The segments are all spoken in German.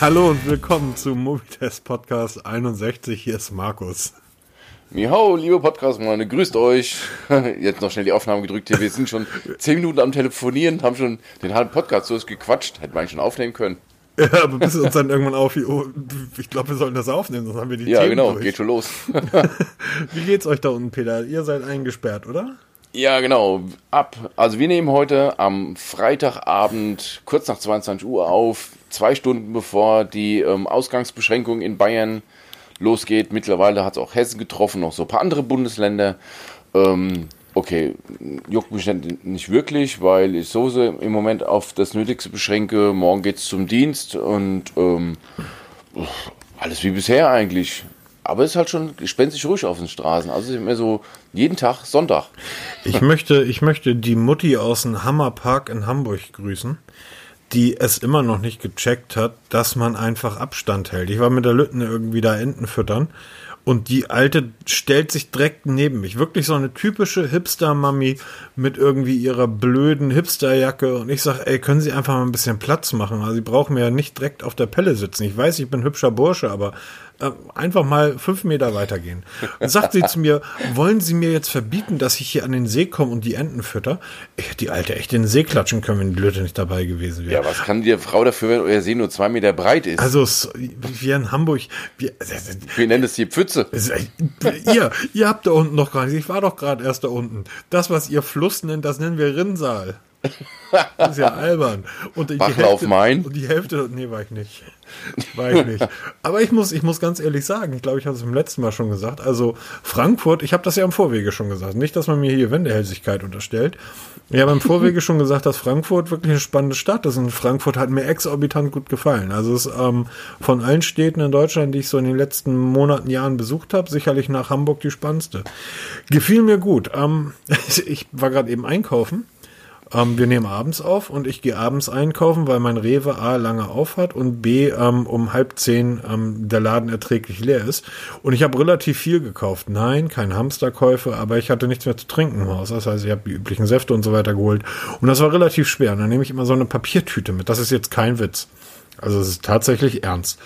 Hallo und willkommen zum Mobitest Podcast 61. Hier ist Markus. Miau, liebe Podcast-Freunde, grüßt euch. Jetzt noch schnell die Aufnahme gedrückt hier. Wir sind schon zehn Minuten am Telefonieren, haben schon den halben Podcast durchgequatscht. Hätten wir eigentlich schon aufnehmen können. Ja, aber bis uns dann irgendwann auf, oh, ich glaube, wir sollten das aufnehmen, sonst haben wir die Ja, Themen genau, durch. geht schon los. Wie geht's euch da unten, Peter? Ihr seid eingesperrt, oder? ja, genau. Ab. Also wir nehmen heute am Freitagabend kurz nach 22 Uhr auf, zwei Stunden bevor die ähm, Ausgangsbeschränkung in Bayern losgeht. Mittlerweile hat es auch Hessen getroffen, noch so ein paar andere Bundesländer. Ähm, okay, juckt mich nicht- wirklich, weil ich so sehr im Moment auf das Nötigste beschränke. Morgen geht's zum Dienst und ähm, alles wie bisher eigentlich. Aber es ist halt schon gespenstisch ruhig auf den Straßen. Also es immer so jeden Tag Sonntag. Ich möchte, ich möchte die Mutti aus dem Hammerpark in Hamburg grüßen, die es immer noch nicht gecheckt hat, dass man einfach Abstand hält. Ich war mit der Lütten irgendwie da Enten füttern und die Alte stellt sich direkt neben mich. Wirklich so eine typische Hipster-Mami mit irgendwie ihrer blöden Hipsterjacke und ich sag, ey, können Sie einfach mal ein bisschen Platz machen? Also Sie brauchen mir ja nicht direkt auf der Pelle sitzen. Ich weiß, ich bin hübscher Bursche, aber äh, einfach mal fünf Meter weitergehen. Und sagt sie zu mir, wollen Sie mir jetzt verbieten, dass ich hier an den See komme und die Enten fütter? Ich hätte die Alte echt in den See klatschen können, wenn die Lütte nicht dabei gewesen wäre. Ja, was kann die Frau dafür, wenn euer See nur zwei Meter breit ist? Also, wir in Hamburg, wir, Wir nennen es die Pfütze. ihr, ihr habt da unten noch gar nicht, ich war doch gerade erst da unten. Das, was ihr Fluss nennt, das nennen wir Rinnsal. Das ist ja albern. Und die Bachlauf Hälfte- Main? Und die Hälfte, nee, war ich nicht. War ich nicht. Aber ich muss, ich muss ganz ehrlich sagen, ich glaube, ich habe es im letzten Mal schon gesagt. Also Frankfurt, ich habe das ja im Vorwege schon gesagt. Nicht, dass man mir hier Wendehälsigkeit unterstellt. Ich habe im Vorwege schon gesagt, dass Frankfurt wirklich eine spannende Stadt ist. Und Frankfurt hat mir exorbitant gut gefallen. Also es ist ähm, von allen Städten in Deutschland, die ich so in den letzten Monaten, Jahren besucht habe, sicherlich nach Hamburg die spannendste. Gefiel mir gut. Ähm, ich war gerade eben einkaufen. Ähm, wir nehmen abends auf und ich gehe abends einkaufen, weil mein Rewe A lange auf hat und B ähm, um halb zehn ähm, der Laden erträglich leer ist. Und ich habe relativ viel gekauft. Nein, keine Hamsterkäufe, aber ich hatte nichts mehr zu trinken im Haus. Das heißt, ich habe die üblichen Säfte und so weiter geholt. Und das war relativ schwer. Und dann nehme ich immer so eine Papiertüte mit. Das ist jetzt kein Witz. Also es ist tatsächlich ernst.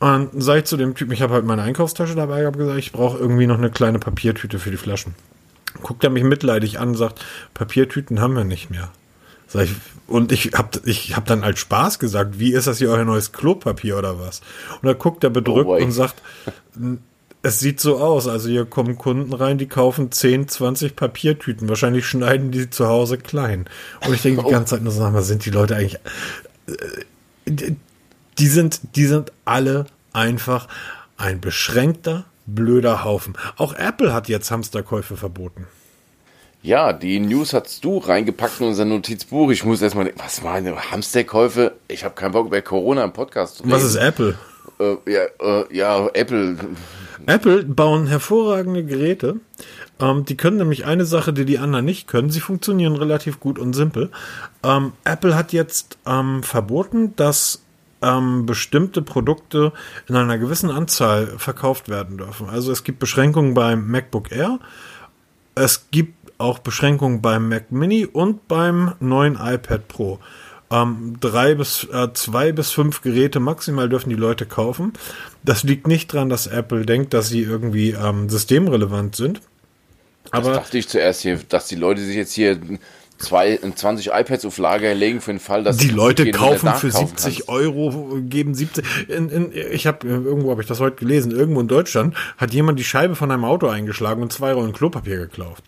Und sage ich zu dem Typen, ich habe halt meine Einkaufstasche dabei, habe gesagt, ich brauche irgendwie noch eine kleine Papiertüte für die Flaschen guckt er mich mitleidig an und sagt, Papiertüten haben wir nicht mehr. Ich, und ich hab, ich hab dann als Spaß gesagt, wie ist das hier euer neues Klopapier oder was? Und da guckt er bedrückt Oh und sagt, es sieht so aus, also hier kommen Kunden rein, die kaufen 10, 20 Papiertüten. Wahrscheinlich schneiden die zu Hause klein. Und ich denke die ganze Zeit nur so, sind die Leute eigentlich, äh, die sind, die sind alle einfach ein beschränkter, blöder Haufen. Auch Apple hat jetzt Hamsterkäufe verboten. Ja, die News hast du reingepackt in unser Notizbuch. Ich muss erstmal, was meine Hamsterkäufe? Ich habe keinen Bock über Corona im Podcast zu reden. Was ist Apple? Äh, ja, äh, ja, Apple. Apple bauen hervorragende Geräte. Ähm, die können nämlich eine Sache, die die anderen nicht können. Sie funktionieren relativ gut und simpel. Ähm, Apple hat jetzt ähm, verboten, dass ähm, bestimmte Produkte in einer gewissen Anzahl verkauft werden dürfen. Also es gibt Beschränkungen beim MacBook Air. Es gibt auch Beschränkungen beim Mac Mini und beim neuen iPad Pro. Ähm, drei bis äh, zwei bis fünf Geräte maximal dürfen die Leute kaufen. Das liegt nicht dran, dass Apple denkt, dass sie irgendwie ähm, systemrelevant sind. Das Aber dachte ich zuerst hier, dass die Leute sich jetzt hier zwei, 20 iPads auf Lager legen für den Fall, dass die Leute kaufen für kaufen 70 kannst. Euro, geben 70. In, in, ich habe irgendwo habe ich das heute gelesen. Irgendwo in Deutschland hat jemand die Scheibe von einem Auto eingeschlagen und zwei Rollen Klopapier geklaut.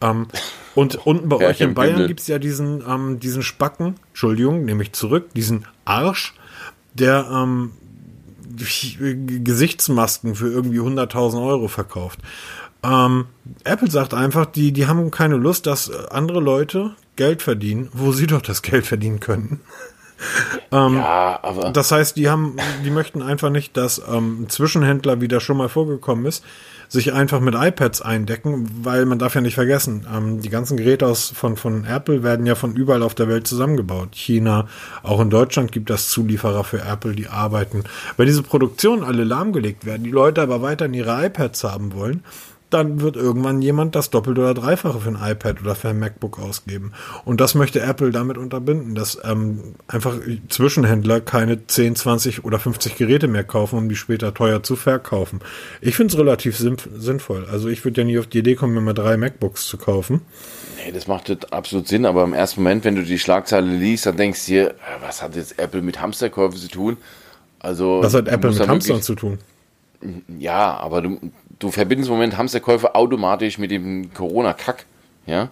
Ähm, und unten bei Ja, euch in Bayern Bündel. gibt's ja diesen ähm, diesen Spacken, Entschuldigung, nehme ich zurück, diesen Arsch, der ähm, Gesichtsmasken für irgendwie 100.000 Euro verkauft. Ähm, Apple sagt einfach, die, die haben keine Lust, dass andere Leute Geld verdienen, wo sie doch das Geld verdienen könnten. Ja, aber Das heißt, die haben, die möchten einfach nicht, dass ähm, Zwischenhändler, wie das schon mal vorgekommen ist, sich einfach mit iPads eindecken, weil man darf ja nicht vergessen, ähm, die ganzen Geräte aus, von, von Apple werden ja von überall auf der Welt zusammengebaut. China, auch in Deutschland gibt es Zulieferer für Apple, die arbeiten. Wenn diese Produktionen alle lahmgelegt werden, die Leute aber weiterhin ihre iPads haben wollen, dann wird irgendwann jemand das Doppelte oder Dreifache für ein iPad oder für ein MacBook ausgeben. Und das möchte Apple damit unterbinden, dass ähm, einfach Zwischenhändler keine 10, 20 oder 50 Geräte mehr kaufen, um die später teuer zu verkaufen. Ich finde es relativ sinnvoll. Also ich würde ja nie auf die Idee kommen, mir mal drei MacBooks zu kaufen. Nee, das macht absolut Sinn, aber im ersten Moment, wenn du die Schlagzeile liest, dann denkst du dir, äh, was hat jetzt Apple mit Hamsterkäufen zu tun? Also, was hat Apple mit Hamstern zu tun? Ja, aber du, du verbindest im Moment Hamsterkäufe automatisch mit dem Corona-Kack, ja.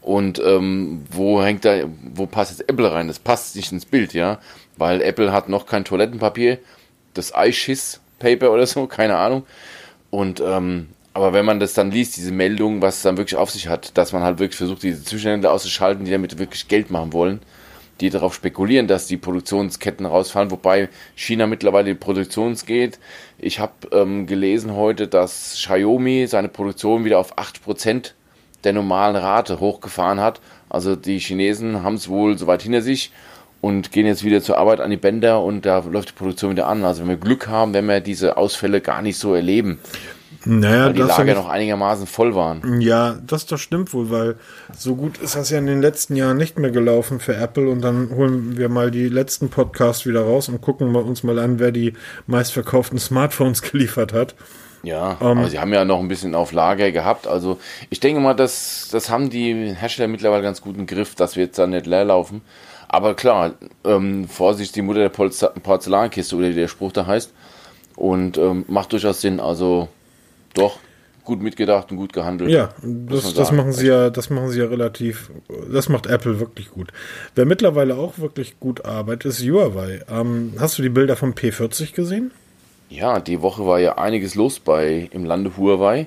Und ähm, wo hängt da, wo passt jetzt Apple rein? Das passt nicht ins Bild, ja. Weil Apple hat noch kein Toilettenpapier, das iShiss-Paper oder so, keine Ahnung. Und ähm, aber wenn man das dann liest, diese Meldung, was es dann wirklich auf sich hat, dass man halt wirklich versucht, diese Zwischenhändler auszuschalten, die damit wirklich Geld machen wollen, die darauf spekulieren, dass die Produktionsketten rausfallen, wobei China mittlerweile die Produktion geht. Ich habe ähm, gelesen heute, dass Xiaomi seine Produktion wieder auf 8% der normalen Rate hochgefahren hat. Also die Chinesen haben es wohl soweit hinter sich und gehen jetzt wieder zur Arbeit an die Bänder und da läuft die Produktion wieder an. Also wenn wir Glück haben, wenn wir diese Ausfälle gar nicht so erleben. Naja, weil die Lager ja noch einigermaßen voll waren. Ja, das, das stimmt wohl, weil so gut ist das ja in den letzten Jahren nicht mehr gelaufen für Apple und dann holen wir mal die letzten Podcasts wieder raus und gucken uns mal an, wer die meistverkauften Smartphones geliefert hat. Ja, ähm, aber sie haben ja noch ein bisschen auf Lager gehabt. Also ich denke mal, das, das haben die Hersteller mittlerweile ganz gut im Griff, dass wir jetzt da nicht leer laufen. Aber klar, ähm, Vorsicht, die Mutter der Porzellankiste oder wie der Spruch da heißt. Und ähm, macht durchaus Sinn. Also doch, gut mitgedacht und gut gehandelt. Ja, das, das machen sie ja, das machen sie ja relativ, das macht Apple wirklich gut. Wer mittlerweile auch wirklich gut arbeitet, ist Huawei. Ähm, hast du die Bilder vom P40 gesehen? Ja, die Woche war ja einiges los bei im Lande Huawei.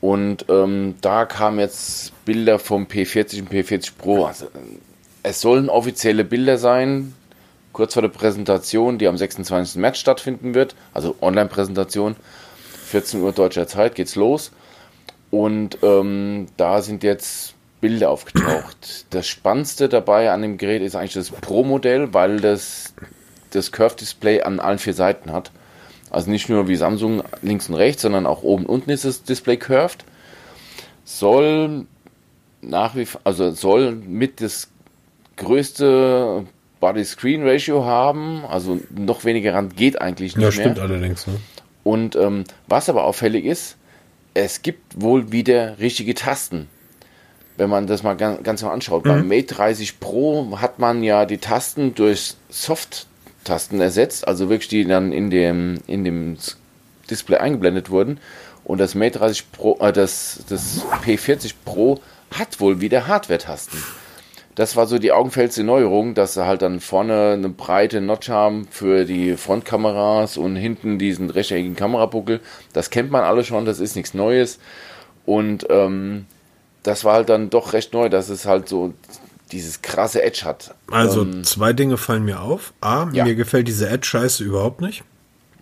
Und ähm, da kamen jetzt Bilder vom P40 und P40 Pro. Also, es sollen offizielle Bilder sein, kurz vor der Präsentation, die am 26. März stattfinden wird, also Online-Präsentation. 14 Uhr deutscher Zeit geht's los. Und ähm, da sind jetzt Bilder aufgetaucht. Das Spannendste dabei an dem Gerät ist eigentlich das Pro-Modell, weil das das Curve-Display an allen vier Seiten hat. Also nicht nur wie Samsung links und rechts, sondern auch oben und unten ist das Display curved. Soll nach wie also soll mit das größte Body Screen Ratio haben, also noch weniger Rand geht eigentlich nicht ja, stimmt mehr. allerdings. Ne? Und ähm, was aber auffällig ist, es gibt wohl wieder richtige Tasten. Wenn man das mal ganz, ganz mal anschaut. Mhm. Beim Mate 30 Pro hat man ja die Tasten durch Soft-Tasten ersetzt, also wirklich die dann in dem, in dem Display eingeblendet wurden. Und das Mate 30 Pro, äh, das, das P40 Pro hat wohl wieder Hardware-Tasten das war so die augenfälligste Neuerung, dass sie halt dann vorne eine breite Notch haben für die Frontkameras und hinten diesen rechteckigen Kamerabuckel. Das kennt man alle schon, das ist nichts Neues. Und ähm, das war halt dann doch recht neu, dass es halt so dieses krasse Edge hat. Also ähm, zwei Dinge fallen mir auf. A, ja. mir gefällt diese Edge-Scheiße überhaupt nicht.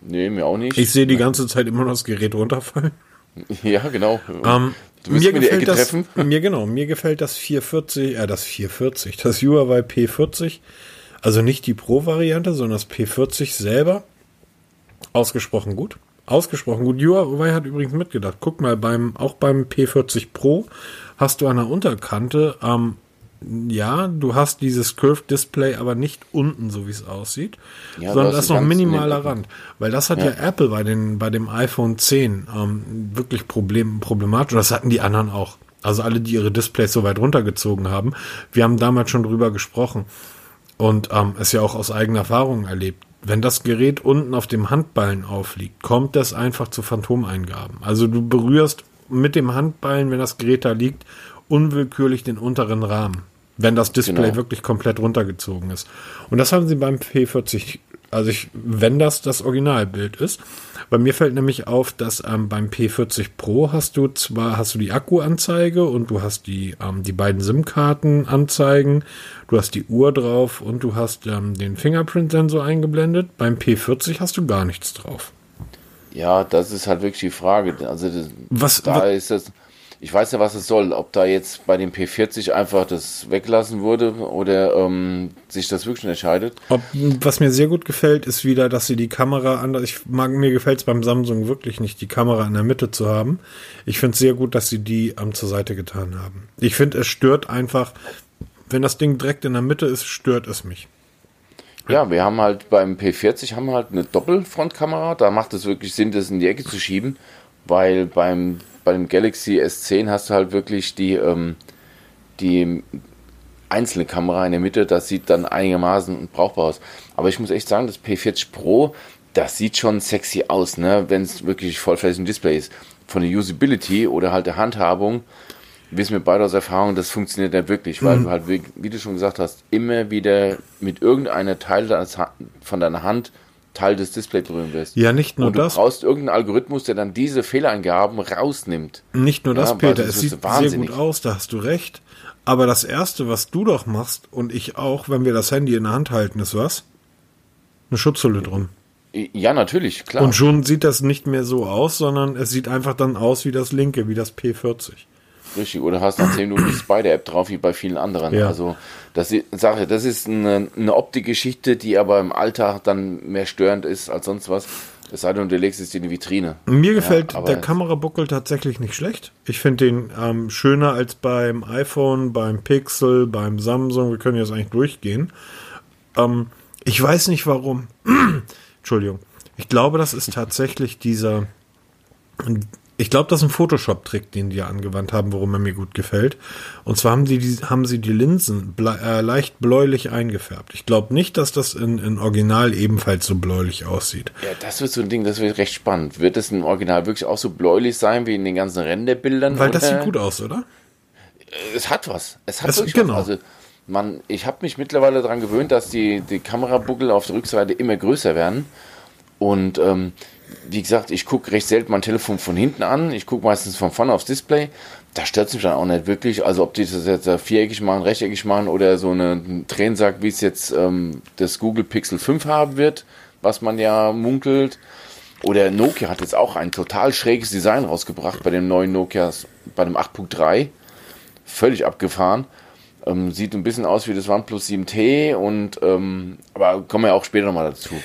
Nee, mir auch nicht. Ich sehe die ganze Zeit immer noch das Gerät runterfallen. Ja, genau. Ähm, Du mir, mir gefällt das, treffen. Mir genau, mir gefällt das 440, äh, das 440, das Huawei P40, also nicht die Pro-Variante, sondern das P40 selber. Ausgesprochen gut. Ausgesprochen gut. Huawei hat übrigens mitgedacht. Guck mal, beim, auch beim P40 Pro hast du an der Unterkante ähm, ja, du hast dieses Curved Display, aber nicht unten, so wie es aussieht, ja, sondern das ist noch minimaler Rand. Weil das hat ja. ja, Apple bei, den, bei dem iPhone 10 ähm, wirklich Problem, problematisch. Und das hatten die anderen auch. Also alle, die ihre Displays so weit runtergezogen haben. Wir haben damals schon drüber gesprochen und ähm, es ja auch aus eigener Erfahrung erlebt. Wenn das Gerät unten auf dem Handballen aufliegt, kommt das einfach zu Phantomeingaben. Also du berührst mit dem Handballen, wenn das Gerät da liegt, unwillkürlich den unteren Rahmen wenn das Display genau. wirklich komplett runtergezogen ist. Und das haben sie beim P40, also ich, wenn das das Originalbild ist. Bei mir fällt nämlich auf, dass ähm, beim P40 Pro hast du zwar hast du die Akkuanzeige und du hast die ähm, die beiden SIM-Karten anzeigen, du hast die Uhr drauf und du hast ähm, den Fingerprint-Sensor eingeblendet. Beim P40 hast du gar nichts drauf. Ja, das ist halt wirklich die Frage. Also das, was, da was, ist das Ich weiß ja, was es soll. Ob da jetzt bei dem P40 einfach das weglassen wurde oder ähm, sich das wirklich entscheidet. Ob, was mir sehr gut gefällt, ist wieder, dass sie die Kamera anders. Ich mag mir gefällt es beim Samsung wirklich nicht, die Kamera in der Mitte zu haben. Ich finde es sehr gut, dass sie die am zur Seite getan haben. Ich finde, es stört einfach, wenn das Ding direkt in der Mitte ist, stört es mich. Ja, wir haben halt beim P40 haben wir halt eine Doppelfrontkamera. Da macht es wirklich Sinn, das in die Ecke zu schieben, weil beim, beim Galaxy S10 hast du halt wirklich die, ähm, die einzelne Kamera in der Mitte. Das sieht dann einigermaßen brauchbar aus. Aber ich muss echt sagen, das P40 Pro, das sieht schon sexy aus, ne? wenn es wirklich vollflächig ein Display ist. Von der Usability oder halt der Handhabung wissen wir beide aus Erfahrung, das funktioniert nicht wirklich, weil mhm. du halt, wie, wie, du schon gesagt hast, immer wieder mit irgendeiner Teil von deiner Hand Teil des Displays berühren wirst. Ja, nicht nur Und das. Du brauchst irgendeinen Algorithmus, der dann diese Fehlereingaben rausnimmt. Nicht nur das, ja, Peter, es sieht sehr gut aus, da hast du recht. Aber das Erste, was du doch machst und ich auch, wenn wir das Handy in der Hand halten, ist was? Eine Schutzhülle drum. Ja, natürlich, klar. Und schon sieht das nicht mehr so aus, sondern es sieht einfach dann aus wie das linke, wie das P40. Richtig, oder hast nach 10 Minuten die Spider-App drauf, wie bei vielen anderen. Ja. Also, das ist, Sache, das ist eine, eine Optikgeschichte, die aber im Alltag dann mehr störend ist als sonst was. Es sei denn, du legst es in die Vitrine. Mir gefällt ja, der Kamerabuckel tatsächlich nicht schlecht. Ich finde den ähm, schöner als beim iPhone, beim Pixel, beim Samsung. Wir können jetzt eigentlich durchgehen. Ähm, ich weiß nicht warum. Entschuldigung. Ich glaube, das ist tatsächlich dieser ich glaube, das ist ein Photoshop-Trick, den die ja angewandt haben, worum er mir gut gefällt. Und zwar haben, die, die haben sie die Linsen äh, leicht bläulich eingefärbt. Ich glaube nicht, dass das in, in Original ebenfalls so bläulich aussieht. Ja, das wird so ein Ding, das wird recht spannend. Wird es im Original wirklich auch so bläulich sein wie in den ganzen Renderbildern? Weil oder? das sieht gut aus, oder? Es hat was. Es hat es, wirklich genau. was. Also, man, ich habe mich mittlerweile daran gewöhnt, dass die, die Kamerabuckel auf der Rückseite immer größer werden. Und ähm, wie gesagt, ich gucke recht selten mein Telefon von hinten an. Ich gucke meistens von vorne aufs Display. Da stört es mich dann auch nicht wirklich. Also ob die das jetzt viereckig machen, rechteckig machen oder so eine Tränensack, wie es jetzt ähm, das Google Pixel 5 haben wird, was man ja munkelt. Oder Nokia hat jetzt auch ein total schräges Design rausgebracht bei dem neuen Nokia, bei dem 8.3. Völlig abgefahren. Ähm, sieht ein bisschen aus wie das OnePlus 7T und ähm, aber kommen wir auch später nochmal dazu.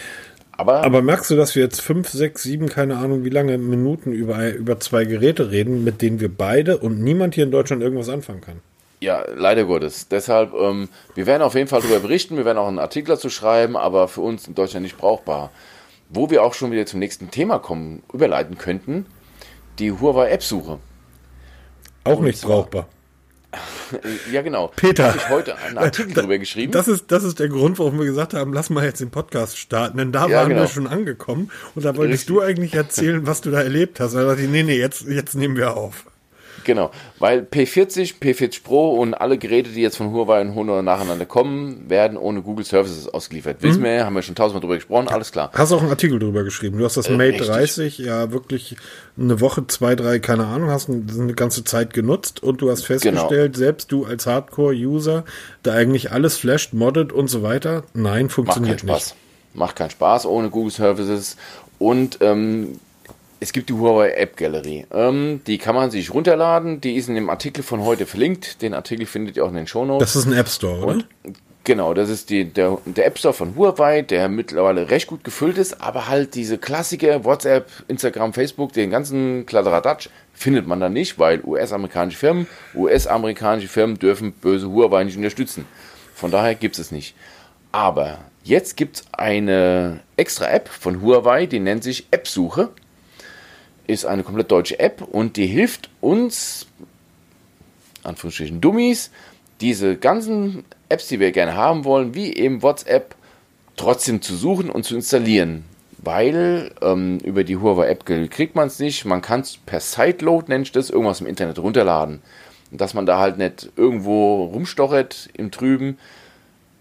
Aber, Aber merkst du, dass wir jetzt fünf, sechs, sieben, keine Ahnung wie lange Minuten über, über zwei Geräte reden, mit denen wir beide und niemand hier in Deutschland irgendwas anfangen kann? Ja, leider Gottes. Deshalb, ähm, wir werden auf jeden Fall darüber berichten, wir werden auch einen Artikel dazu schreiben, aber für uns in Deutschland nicht brauchbar. Wo wir auch schon wieder zum nächsten Thema kommen, überleiten könnten, die Huawei App-Suche. Auch nicht brauchbar. ja, genau. Peter. Habe ich heute einen Artikel da, drüber geschrieben. Das ist, das ist der Grund, warum wir gesagt haben, lass mal jetzt den Podcast starten. Denn da ja, waren genau. wir schon angekommen. Und da wolltest Richtig. du eigentlich erzählen, was du da erlebt hast. Und da dachte ich, nee, nee, jetzt, jetzt nehmen wir auf. Genau, weil P40, P40 Pro und alle Geräte, die jetzt von Huawei und Honor nacheinander kommen, werden ohne Google Services ausgeliefert. Mhm. Wissen wir, haben wir schon tausendmal drüber gesprochen, alles klar. Hast auch einen Artikel drüber geschrieben. Du hast das äh, Mate 30 ja wirklich eine Woche, zwei, drei, keine Ahnung, hast eine ganze Zeit genutzt und du hast festgestellt, genau. selbst du als Hardcore-User, da eigentlich alles flasht, moddet und so weiter, nein, funktioniert Macht keinen Spaß. Macht keinen Spaß ohne Google Services und ähm, es gibt die Huawei App Gallery. Ähm, die kann man sich runterladen. Die ist in dem Artikel von heute verlinkt. Den Artikel findet ihr auch in den Shownotes. Das ist ein App Store, oder? Und, genau, das ist die, der, der App Store von Huawei, der mittlerweile recht gut gefüllt ist, aber halt diese Klassiker, WhatsApp, Instagram, Facebook, den ganzen Kladderadatsch findet man da nicht, weil US-amerikanische Firmen, US-amerikanische Firmen dürfen böse Huawei nicht unterstützen. Von daher gibt es nicht. Aber jetzt gibt es eine extra App von Huawei, die nennt sich App-Suche ist eine komplett deutsche App und die hilft uns, Anführungsstrichen Dummies, diese ganzen Apps, die wir gerne haben wollen, wie eben WhatsApp, trotzdem zu suchen und zu installieren. Weil ähm, über die Huawei App kriegt man es nicht. Man kann es per Sideload, nennt ich das, irgendwas im Internet runterladen. Und dass man da halt nicht irgendwo rumstochert im Trüben,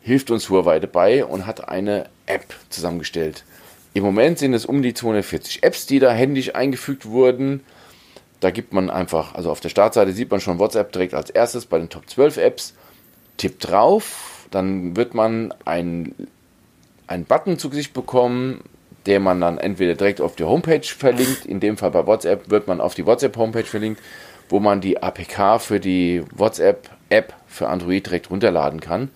hilft uns Huawei dabei und hat eine App zusammengestellt. Im Moment sind es um die 240 Apps, die da händisch eingefügt wurden. Da gibt man einfach, also auf der Startseite sieht man schon WhatsApp direkt als erstes bei den Top 12 Apps. Tippt drauf, dann wird man einen, einen Button zu Gesicht bekommen, der man dann entweder direkt auf die Homepage verlinkt, in dem Fall bei WhatsApp wird man auf die WhatsApp-Homepage verlinkt, wo man die APK für die WhatsApp-App für Android direkt runterladen kann.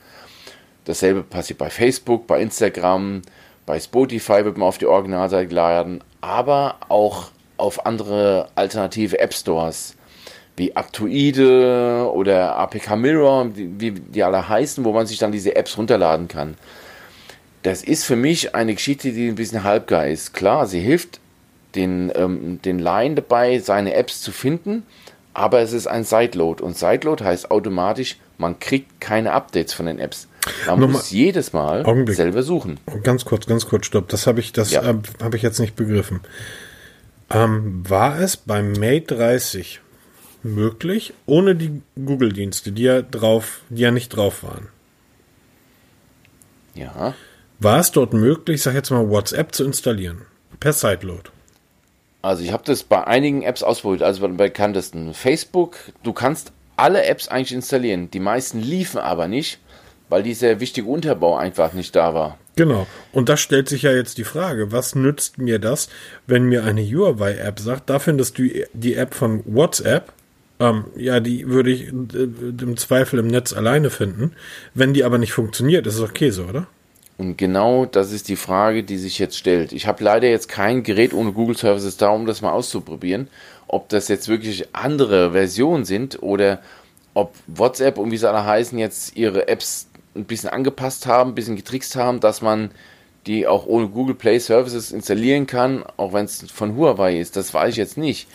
Dasselbe passiert bei Facebook, bei Instagram, bei Spotify wird man auf die Originalseite geladen, aber auch auf andere alternative App Stores wie Aptoide oder APK Mirror, wie die alle heißen, wo man sich dann diese Apps runterladen kann. Das ist für mich eine Geschichte, die ein bisschen halbgar ist. Klar, sie hilft den, ähm, den Laien dabei, seine Apps zu finden, aber es ist ein Sideload und Sideload heißt automatisch, man kriegt keine Updates von den Apps. Man Nochmal, muss jedes Mal Augenblick. selber suchen. Ganz kurz, ganz kurz, stopp. Das habe ich, das ja. äh, habe ich jetzt nicht begriffen. Ähm, war es beim Mate 30 möglich, ohne die Google-Dienste, die ja drauf, die ja nicht drauf waren? Ja. War es dort möglich, sag jetzt mal, WhatsApp zu installieren? Per Sideload? Also ich habe das bei einigen Apps ausprobiert, also bei den bekanntesten. Facebook, du kannst alle Apps eigentlich installieren. Die meisten liefen aber nicht, weil dieser wichtige Unterbau einfach nicht da war. Genau. Und da stellt sich ja jetzt die Frage, was nützt mir das, wenn mir eine Huawei-App sagt, da findest du die App von WhatsApp, ähm, ja, die würde ich äh, im Zweifel im Netz alleine finden. Wenn die aber nicht funktioniert, ist es okay so, oder? Und genau das ist die Frage, die sich jetzt stellt. Ich habe leider jetzt kein Gerät ohne Google Services da, um das mal auszuprobieren, ob das jetzt wirklich andere Versionen sind oder ob WhatsApp und wie sie alle heißen jetzt ihre Apps ein bisschen angepasst haben, ein bisschen getrickst haben, dass man die auch ohne Google Play Services installieren kann, auch wenn es von Huawei ist. Das weiß ich jetzt nicht.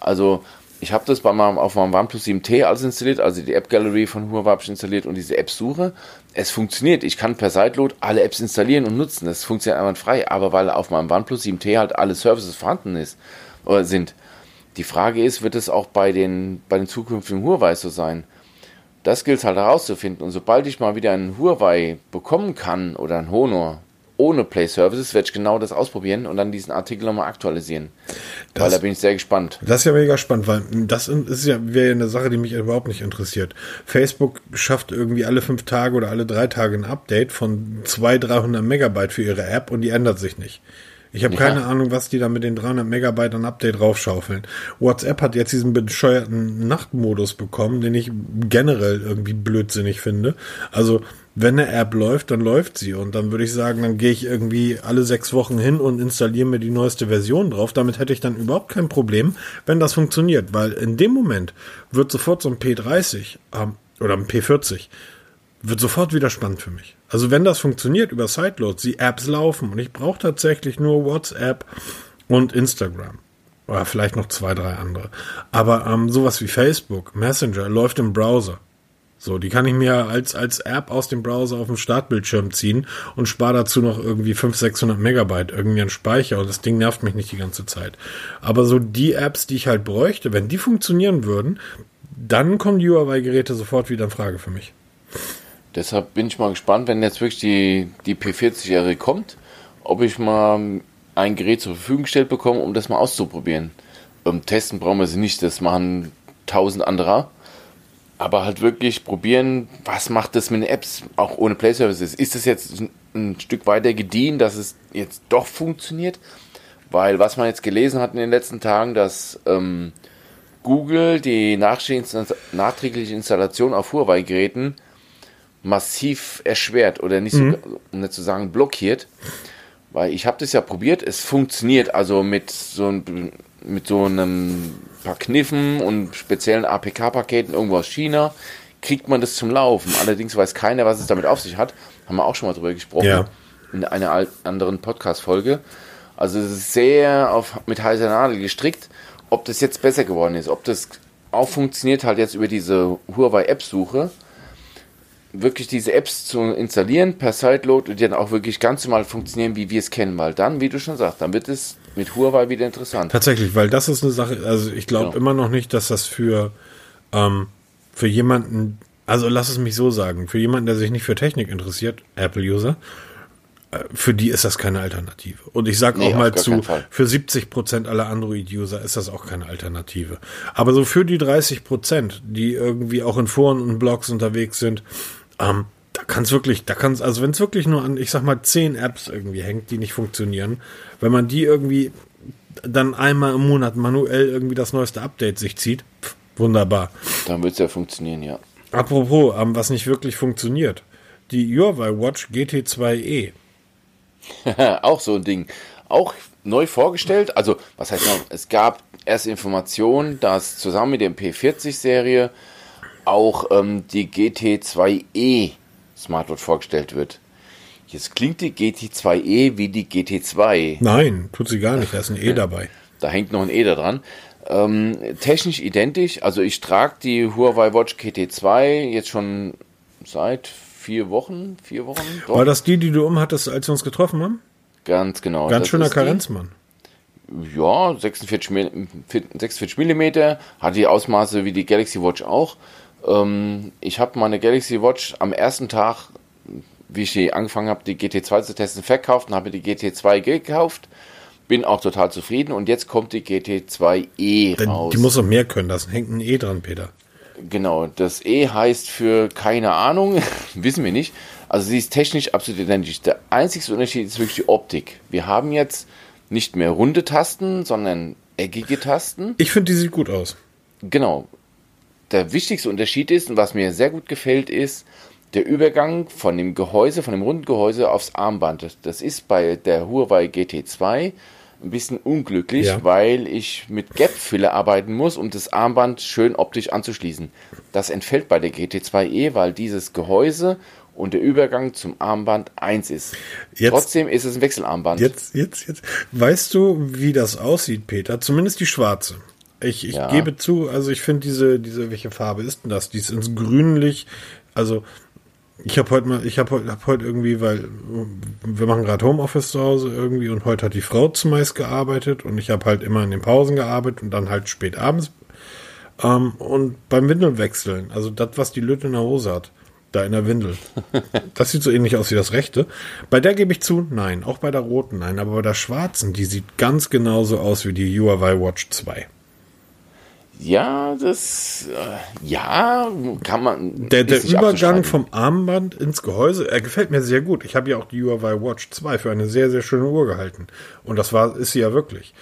Also ich habe das bei meinem, auf meinem OnePlus 7T alles installiert, also die App Gallery von Huawei habe ich installiert und diese App-Suche. Es funktioniert. Ich kann per Sideload alle Apps installieren und nutzen. Das funktioniert einwandfrei. Aber weil auf meinem OnePlus 7T halt alle Services vorhanden ist, oder sind. Die Frage ist, wird es auch bei den, bei den zukünftigen Huawei so sein? Das gilt halt herauszufinden. Und sobald ich mal wieder einen Huawei bekommen kann oder einen Honor, ohne Play Services werde ich genau das ausprobieren und dann diesen Artikel nochmal aktualisieren. Das, weil da bin ich sehr gespannt. Das ist ja mega spannend, weil das ist ja, wäre ja eine Sache, die mich überhaupt nicht interessiert. Facebook schafft irgendwie alle fünf Tage oder alle drei Tage ein Update von 200, 300 Megabyte für ihre App und die ändert sich nicht. Ich habe ja. keine Ahnung, was die da mit den 300 Megabyte an Update draufschaufeln. WhatsApp hat jetzt diesen bescheuerten Nachtmodus bekommen, den ich generell irgendwie blödsinnig finde. Also wenn eine App läuft, dann läuft sie. Und dann würde ich sagen, dann gehe ich irgendwie alle sechs Wochen hin und installiere mir die neueste Version drauf. Damit hätte ich dann überhaupt kein Problem, wenn das funktioniert. Weil in dem Moment wird sofort so ein P30 ähm, oder ein P40 wird sofort wieder spannend für mich. Also wenn das funktioniert über Sideloads, die Apps laufen und ich brauche tatsächlich nur WhatsApp und Instagram. Oder vielleicht noch zwei, drei andere. Aber ähm, sowas wie Facebook, Messenger läuft im Browser. So, die kann ich mir als, als App aus dem Browser auf dem Startbildschirm ziehen und spare dazu noch irgendwie 500, 600 Megabyte irgendwie an Speicher und das Ding nervt mich nicht die ganze Zeit. Aber so die Apps, die ich halt bräuchte, wenn die funktionieren würden, dann kommen die Huawei-Geräte sofort wieder in Frage für mich. Deshalb bin ich mal gespannt, wenn jetzt wirklich die, die P40-Serie kommt, ob ich mal ein Gerät zur Verfügung gestellt bekomme, um das mal auszuprobieren. Ähm, testen brauchen wir sie nicht, das machen tausend andere aber halt wirklich probieren, was macht das mit den Apps, auch ohne Play Services. Ist es jetzt ein Stück weiter gediehen, dass es jetzt doch funktioniert? Weil was man jetzt gelesen hat in den letzten Tagen, dass ähm, Google die nachträgliche Installation auf Huawei-Geräten massiv erschwert oder nicht, mhm. so, um nicht zu sagen blockiert. Weil ich habe das ja probiert, es funktioniert also mit so, mit so einem paar Kniffen und speziellen APK-Paketen irgendwo aus China kriegt man das zum Laufen. Allerdings weiß keiner, was es damit auf sich hat. Haben wir auch schon mal drüber gesprochen. Ja. In einer anderen Podcast-Folge. Also es ist sehr auf, mit heißer Nadel gestrickt, ob das jetzt besser geworden ist. Ob das auch funktioniert halt jetzt über diese Huawei App-Suche wirklich diese Apps zu installieren per Sideload und die dann auch wirklich ganz normal funktionieren, wie wir es kennen, weil dann, wie du schon sagst, dann wird es mit Huawei wieder interessant. Tatsächlich, weil das ist eine Sache, also ich glaube genau. immer noch nicht, dass das für, ähm, für jemanden, also lass es mich so sagen, für jemanden, der sich nicht für Technik interessiert, Apple-User, äh, für die ist das keine Alternative. Und ich sage nee, auch mal zu, für 70 Prozent aller Android-User ist das auch keine Alternative. Aber so für die 30 Prozent, die irgendwie auch in Foren und Blogs unterwegs sind, ähm, da kann es wirklich, da kann es, also wenn es wirklich nur an, ich sag mal, zehn Apps irgendwie hängt, die nicht funktionieren, wenn man die irgendwie dann einmal im Monat manuell irgendwie das neueste Update sich zieht, pff, Wunderbar. Dann wird es ja funktionieren, ja. Apropos, ähm, was nicht wirklich funktioniert. Die Huawei Watch GT2e. auch so ein Ding. Auch neu vorgestellt. Also, was heißt noch? Es gab erst Informationen, dass zusammen mit der P40-Serie auch ähm, die GT2e Smartwatch vorgestellt wird. Jetzt klingt die GT2e wie die GT2. Nein, tut sie gar nicht. Da ist ein E dabei. Da hängt noch ein E da dran. Ähm, technisch identisch. Also ich trage die Huawei Watch GT2 jetzt schon seit vier Wochen. Vier Wochen. Doch. War das die, die du umhattest, als wir uns getroffen haben? Ganz genau. Ganz schöner Karenzmann. Ja, 46, 46 Millimeter, hat die Ausmaße wie die Galaxy Watch auch. Ähm, ich habe meine Galaxy Watch am ersten Tag, wie ich die angefangen habe, die GT2 zu testen, verkauft und habe die GT2 gekauft. Bin auch total zufrieden und jetzt kommt die GT2e raus. Die muss noch mehr können, da hängt ein E dran, Peter. Genau, das E heißt für keine Ahnung, wissen wir nicht. Also sie ist technisch absolut identisch. Der einzige Unterschied ist wirklich die Optik. Wir haben jetzt nicht mehr runde Tasten, sondern eckige Tasten. Ich finde, die sieht gut aus. Genau der wichtigste Unterschied ist und was mir sehr gut gefällt, ist der Übergang von dem Gehäuse, von dem runden Gehäuse aufs Armband. Das ist bei der Huawei GT2 ein bisschen unglücklich, ja. weil ich mit Gap-Filler arbeiten muss, um das Armband schön optisch anzuschließen. Das entfällt bei der GT2e, weil dieses Gehäuse und der Übergang zum Armband eins ist. Jetzt, Trotzdem ist es ein Wechselarmband. Jetzt, jetzt, jetzt. Weißt du, wie das aussieht, Peter? Zumindest die schwarze. Ich, ich ja. gebe zu, also ich finde diese, diese, welche Farbe ist denn das? Die ist ins Grünlich, also ich habe heute mal, ich habe heute, hab heute irgendwie, weil wir machen gerade Homeoffice zu Hause irgendwie und heute hat die Frau zumeist gearbeitet und ich habe halt immer in den Pausen gearbeitet und dann halt spät abends. Ähm, und beim Windelwechseln, also das, was die Lütte in der Hose hat, da in der Windel, das sieht so ähnlich aus wie das rechte. Bei der gebe ich zu, nein, auch bei der roten, nein, aber bei der schwarzen, die sieht ganz genauso aus wie die Huawei Watch 2. Ja, das, äh, ja, kann man. Der, der Übergang vom Armband ins Gehäuse, er gefällt mir sehr gut. Ich habe ja auch die Huawei Watch 2 für eine sehr, sehr schöne Uhr gehalten. Und das war, ist sie ja wirklich.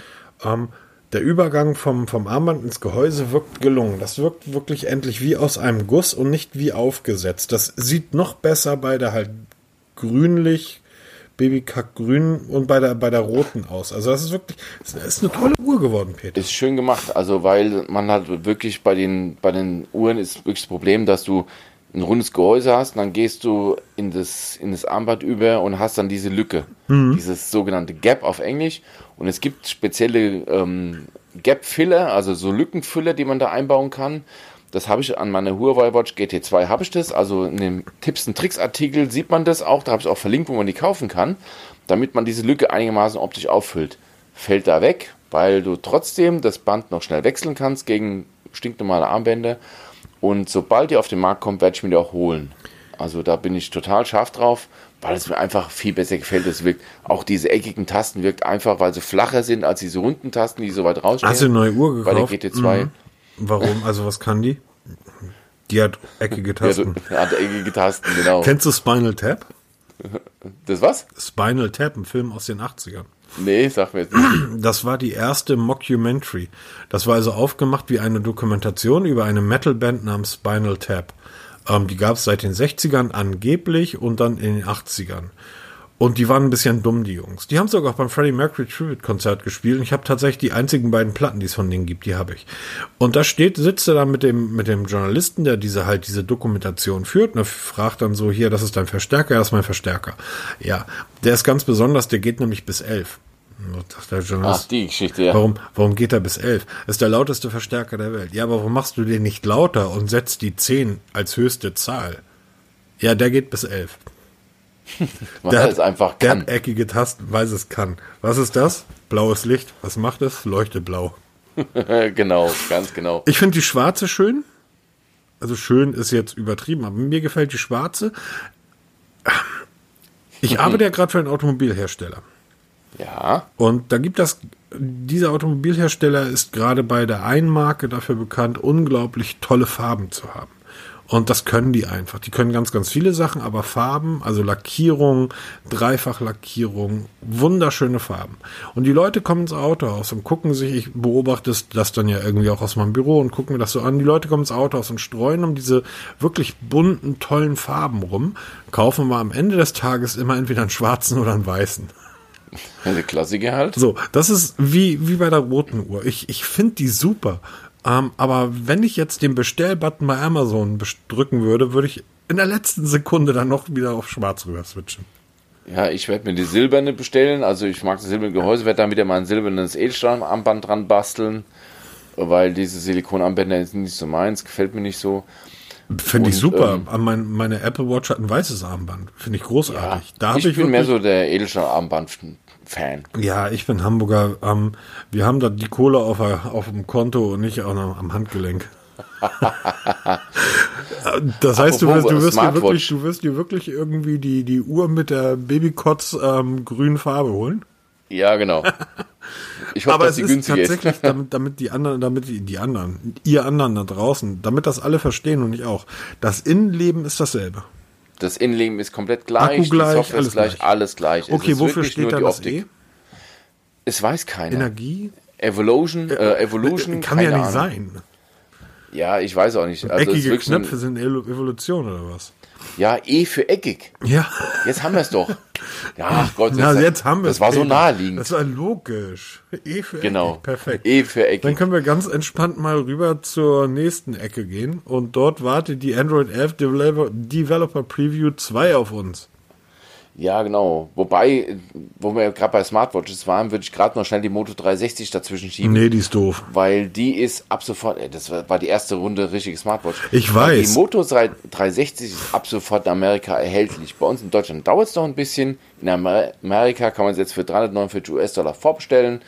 Ähm, der Übergang vom, vom Armband ins Gehäuse wirkt gelungen. Das wirkt wirklich endlich wie aus einem Guss und nicht wie aufgesetzt. Das sieht noch besser bei der halt grünlich Babykackgrün und bei der, bei der roten aus. Also das ist wirklich, das ist eine tolle Uhr geworden, Peter. Ist schön gemacht, also weil man hat wirklich bei den, bei den Uhren ist wirklich das Problem, dass du ein rundes Gehäuse hast und dann gehst du in das, in das Armband über und hast dann diese Lücke, mhm. dieses sogenannte Gap auf Englisch. Und es gibt spezielle ähm, Gap-Filler, also so Lückenfüller, die man da einbauen kann. Das habe ich an meiner Huawei Watch GT2 habe ich das. Also in dem Tipps und Tricks Artikel sieht man das auch. Da habe ich auch verlinkt, wo man die kaufen kann, damit man diese Lücke einigermaßen optisch auffüllt. Fällt da weg, weil du trotzdem das Band noch schnell wechseln kannst gegen stinknormale Armbänder. Und sobald die auf den Markt kommt, werde ich mir die auch holen. Also da bin ich total scharf drauf, weil es mir einfach viel besser gefällt. Es wirkt auch diese eckigen Tasten wirkt einfach, weil sie flacher sind als diese runden Tasten, die so weit rausstehen. Hast du eine neue Uhr gekauft? Bei der GT2. Mhm. Warum? Also was kann die? Die hat eckige Tasten. Ja, hat eckige Tasten, genau. Kennst du Spinal Tap? Das was? Spinal Tap, ein Film aus den 80ern. Nee, sag mir jetzt nicht. Das war die erste Mockumentary. Das war also aufgemacht wie eine Dokumentation über eine Metalband namens Spinal Tap. Ähm, die gab es seit den 60ern angeblich und dann in den 80ern. Und die waren ein bisschen dumm, die Jungs. Die haben sogar auch beim Freddie Mercury Tribute Konzert gespielt. Und ich habe tatsächlich die einzigen beiden Platten, die es von denen gibt, die habe ich. Und da steht, sitzt er da mit dem, mit dem Journalisten, der diese halt diese Dokumentation führt. Und er fragt dann so, hier, das ist dein Verstärker, das ist mein Verstärker. Ja, der ist ganz besonders, der geht nämlich bis elf. Ach, die Geschichte, ja. Warum, warum geht er bis elf? Ist der lauteste Verstärker der Welt. Ja, aber warum machst du den nicht lauter und setzt die zehn als höchste Zahl? Ja, der geht bis elf. Weil der es einfach kann. Der eckige Tasten, weil es kann. Was ist das? Blaues Licht. Was macht es? Leuchtet blau. genau, ganz genau. Ich finde die schwarze schön. Also schön ist jetzt übertrieben, aber mir gefällt die schwarze. Ich arbeite ja gerade für einen Automobilhersteller. Ja. Und da gibt das, dieser Automobilhersteller ist gerade bei der einen Marke dafür bekannt, unglaublich tolle Farben zu haben. Und das können die einfach. Die können ganz, ganz viele Sachen, aber Farben, also Lackierung, Dreifachlackierung, wunderschöne Farben. Und die Leute kommen ins Autohaus und gucken sich, ich beobachte das dann ja irgendwie auch aus meinem Büro und gucken mir das so an. Die Leute kommen ins Autohaus und streuen um diese wirklich bunten, tollen Farben rum, kaufen wir am Ende des Tages immer entweder einen schwarzen oder einen weißen. Eine Klassiker halt. So, das ist wie, wie bei der roten Uhr. Ich, ich finde die super. Ähm, aber wenn ich jetzt den Bestellbutton bei Amazon drücken würde, würde ich in der letzten Sekunde dann noch wieder auf schwarz rüber switchen. Ja, ich werde mir die silberne bestellen. Also ich mag das silberne Gehäuse, werde dann wieder mal ein silbernes Edelstahlarmband dran basteln, weil diese Silikonarmbänder sind nicht so meins, gefällt mir nicht so. Finde ich super. Ähm, mein, meine Apple Watch hat ein weißes Armband. Finde ich großartig. Ja, ich bin mehr so der Edelstahlarmband Fan. Ja, ich bin Hamburger. Ähm, wir haben da die Kohle auf, auf dem Konto und nicht auch am Handgelenk. das heißt, du wirst, du, wirst dir wirklich, du wirst dir wirklich irgendwie die, die Uhr mit der Babykotz ähm, grünen Farbe holen? Ja, genau. Ich hoffe, Aber dass es ist tatsächlich, ist. damit, damit die anderen, damit die, die anderen, ihr anderen da draußen, damit das alle verstehen und ich auch. Das Innenleben ist dasselbe. Das Innenleben ist komplett gleich, Akku gleich, die Software alles ist gleich, gleich, alles gleich. Okay, wofür steht da das E? Es weiß keiner. Energie? Evolution, äh, Evolution, Kann ja nicht Ahnung. sein. Ja, ich weiß auch nicht. Also Eckige Knöpfe sind Evolution oder was? Ja, E für eckig. Ja. Jetzt haben wir es doch. Ja, ach Gott. Na, jetzt, jetzt haben wir es. Das war so naheliegend. Das war logisch. E für genau. eckig. Perfekt. E für eckig. Dann können wir ganz entspannt mal rüber zur nächsten Ecke gehen und dort wartet die Android 11 Developer, Developer Preview 2 auf uns. Ja, genau. Wobei, wo wir gerade bei Smartwatches waren, würde ich gerade noch schnell die Moto 360 dazwischen schieben. Nee, die ist doof. Weil die ist ab sofort, ey, das war die erste Runde richtige Smartwatch. Ich weiß. Die Moto 360 ist ab sofort in Amerika erhältlich. Bei uns in Deutschland dauert es noch ein bisschen. In Amerika kann man es jetzt für 349 US-Dollar vorbestellen,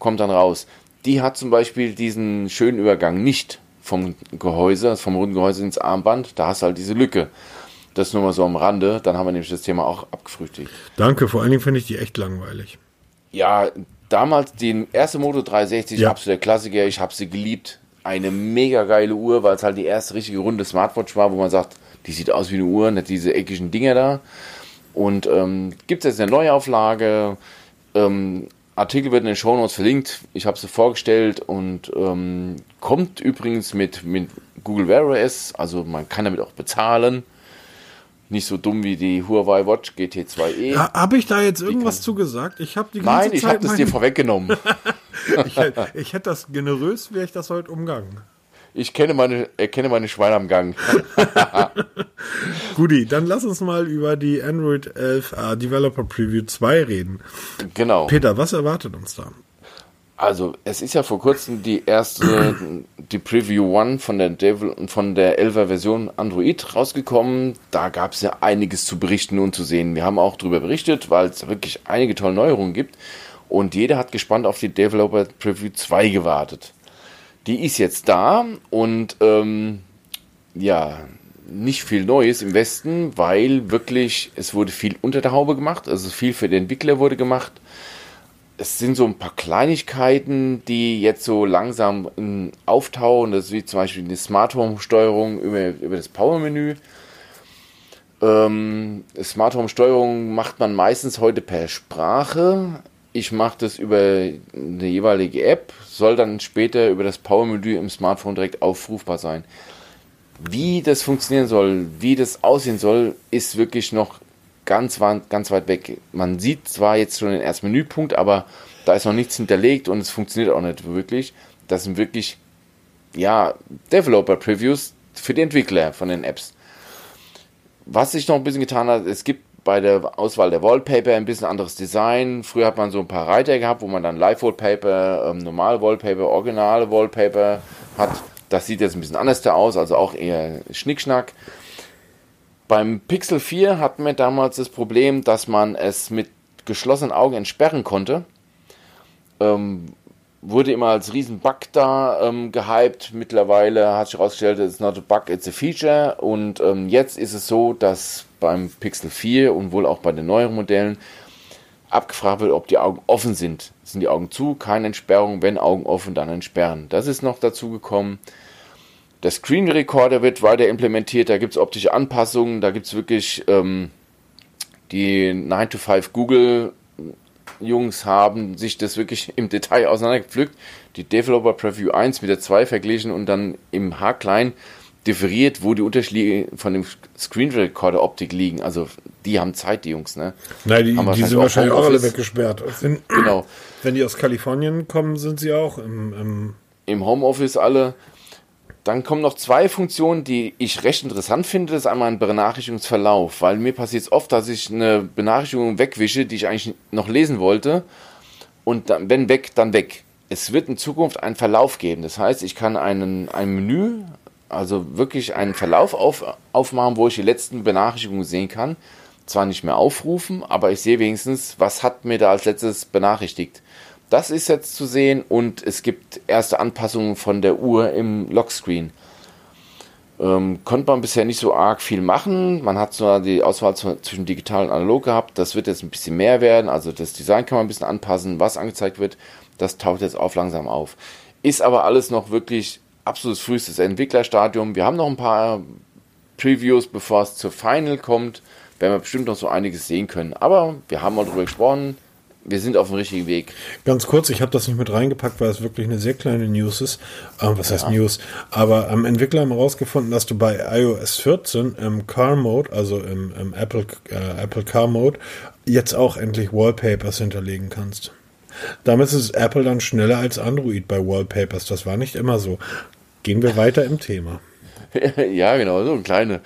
kommt dann raus. Die hat zum Beispiel diesen schönen Übergang nicht vom Gehäuse, vom runden Gehäuse ins Armband. Da hast du halt diese Lücke. Das nur mal so am Rande, dann haben wir nämlich das Thema auch abgefrühstückt. Danke, vor allen Dingen finde ich die echt langweilig. Ja, damals die erste Moto 360, ja. absoluter Klassiker, ich habe sie geliebt. Eine mega geile Uhr, weil es halt die erste richtige runde Smartwatch war, wo man sagt, die sieht aus wie eine Uhr, nicht diese eckigen Dinger da. Und ähm, gibt es jetzt eine Neuauflage. Ähm, Artikel wird in den Show Notes verlinkt. Ich habe sie vorgestellt und ähm, kommt übrigens mit, mit Google Wear OS, also man kann damit auch bezahlen nicht so dumm wie die Huawei Watch GT2e. Ja, habe ich da jetzt irgendwas zu gesagt? Ich habe die ganze Nein, ich habe das dir vorweggenommen. ich, ich hätte das generös, wäre ich das heute umgangen. Ich kenne meine, erkenne meine Schweine am Gang. Guti, dann lass uns mal über die Android 11 uh, Developer Preview 2 reden. Genau. Peter, was erwartet uns da? Also, es ist ja vor kurzem die erste, die Preview One von der Devil, von der 11er Version Android rausgekommen. Da gab es ja einiges zu berichten und zu sehen. Wir haben auch darüber berichtet, weil es wirklich einige tolle Neuerungen gibt. Und jeder hat gespannt auf die Developer Preview 2 gewartet. Die ist jetzt da und ähm, ja, nicht viel Neues im Westen, weil wirklich es wurde viel unter der Haube gemacht, also viel für den Entwickler wurde gemacht es sind so ein paar Kleinigkeiten, die jetzt so langsam ähm, auftauchen. Das ist wie zum Beispiel die Smart Home Steuerung über, über das Power-Menü. Ähm, Smart Home Steuerung macht man meistens heute per Sprache. Ich mache das über eine jeweilige App, soll dann später über das Power-Menü im Smartphone direkt aufrufbar sein. Wie das funktionieren soll, wie das aussehen soll, ist wirklich noch ganz, ganz weit weg. Man sieht zwar jetzt schon den ersten Menüpunkt, aber da ist noch nichts hinterlegt und es funktioniert auch nicht wirklich. Das sind wirklich, ja, Developer-Previews für die Entwickler von den Apps. Was sich noch ein bisschen getan hat, es gibt bei der Auswahl der Wallpaper ein bisschen anderes Design. Früher hat man so ein paar Reiter gehabt, wo man dann Live-Wallpaper, ähm, normale Wallpaper, originale Wallpaper hat. Das sieht jetzt ein bisschen anders aus, also auch eher Schnickschnack. Beim Pixel 4 hatten wir damals das Problem, dass man es mit geschlossenen Augen entsperren konnte. Ähm, wurde immer als Riesen-Bug da ähm, gehypt. Mittlerweile hat sich herausgestellt, it's not a bug, it's a feature. Und ähm, jetzt ist es so, dass beim Pixel 4 und wohl auch bei den neueren Modellen abgefragt wird, ob die Augen offen sind. Sind die Augen zu, keine Entsperrung, wenn Augen offen, dann entsperren. Das ist noch dazu gekommen. Der Screen Recorder wird weiter implementiert, da gibt es optische Anpassungen, da gibt es wirklich ähm, die 9 to 5 Google Jungs haben sich das wirklich im Detail auseinandergepflückt, die Developer Preview 1 mit der 2 verglichen und dann im Haarklein differiert, wo die Unterschiede von dem Screen Recorder Optik liegen. Also die haben Zeit, die Jungs, ne? Nein, die, die sind wahrscheinlich auch alle weggesperrt. Wenn, genau. Wenn die aus Kalifornien kommen, sind sie auch im, im, im Homeoffice alle. Dann kommen noch zwei Funktionen, die ich recht interessant finde. Das ist einmal ein Benachrichtigungsverlauf, weil mir passiert es oft, dass ich eine Benachrichtigung wegwische, die ich eigentlich noch lesen wollte. Und dann, wenn weg, dann weg. Es wird in Zukunft einen Verlauf geben. Das heißt, ich kann einen, ein Menü, also wirklich einen Verlauf auf, aufmachen, wo ich die letzten Benachrichtigungen sehen kann. Zwar nicht mehr aufrufen, aber ich sehe wenigstens, was hat mir da als letztes benachrichtigt. Das ist jetzt zu sehen und es gibt erste Anpassungen von der Uhr im Lockscreen. Ähm, konnte man bisher nicht so arg viel machen. Man hat zwar die Auswahl zwischen digital und analog gehabt. Das wird jetzt ein bisschen mehr werden. Also das Design kann man ein bisschen anpassen, was angezeigt wird. Das taucht jetzt auf langsam auf. Ist aber alles noch wirklich absolutes frühestes Entwicklerstadium. Wir haben noch ein paar Previews, bevor es zur Final kommt. Werden wir bestimmt noch so einiges sehen können. Aber wir haben mal drüber gesprochen wir sind auf dem richtigen Weg. Ganz kurz, ich habe das nicht mit reingepackt, weil es wirklich eine sehr kleine News ist. Ähm, was heißt News? Aber ähm, Entwickler haben herausgefunden, dass du bei iOS 14 im Car Mode, also im, im Apple, äh, Apple Car Mode, jetzt auch endlich Wallpapers hinterlegen kannst. Damit ist Apple dann schneller als Android bei Wallpapers. Das war nicht immer so. Gehen wir weiter im Thema. ja, genau, so ein kleine.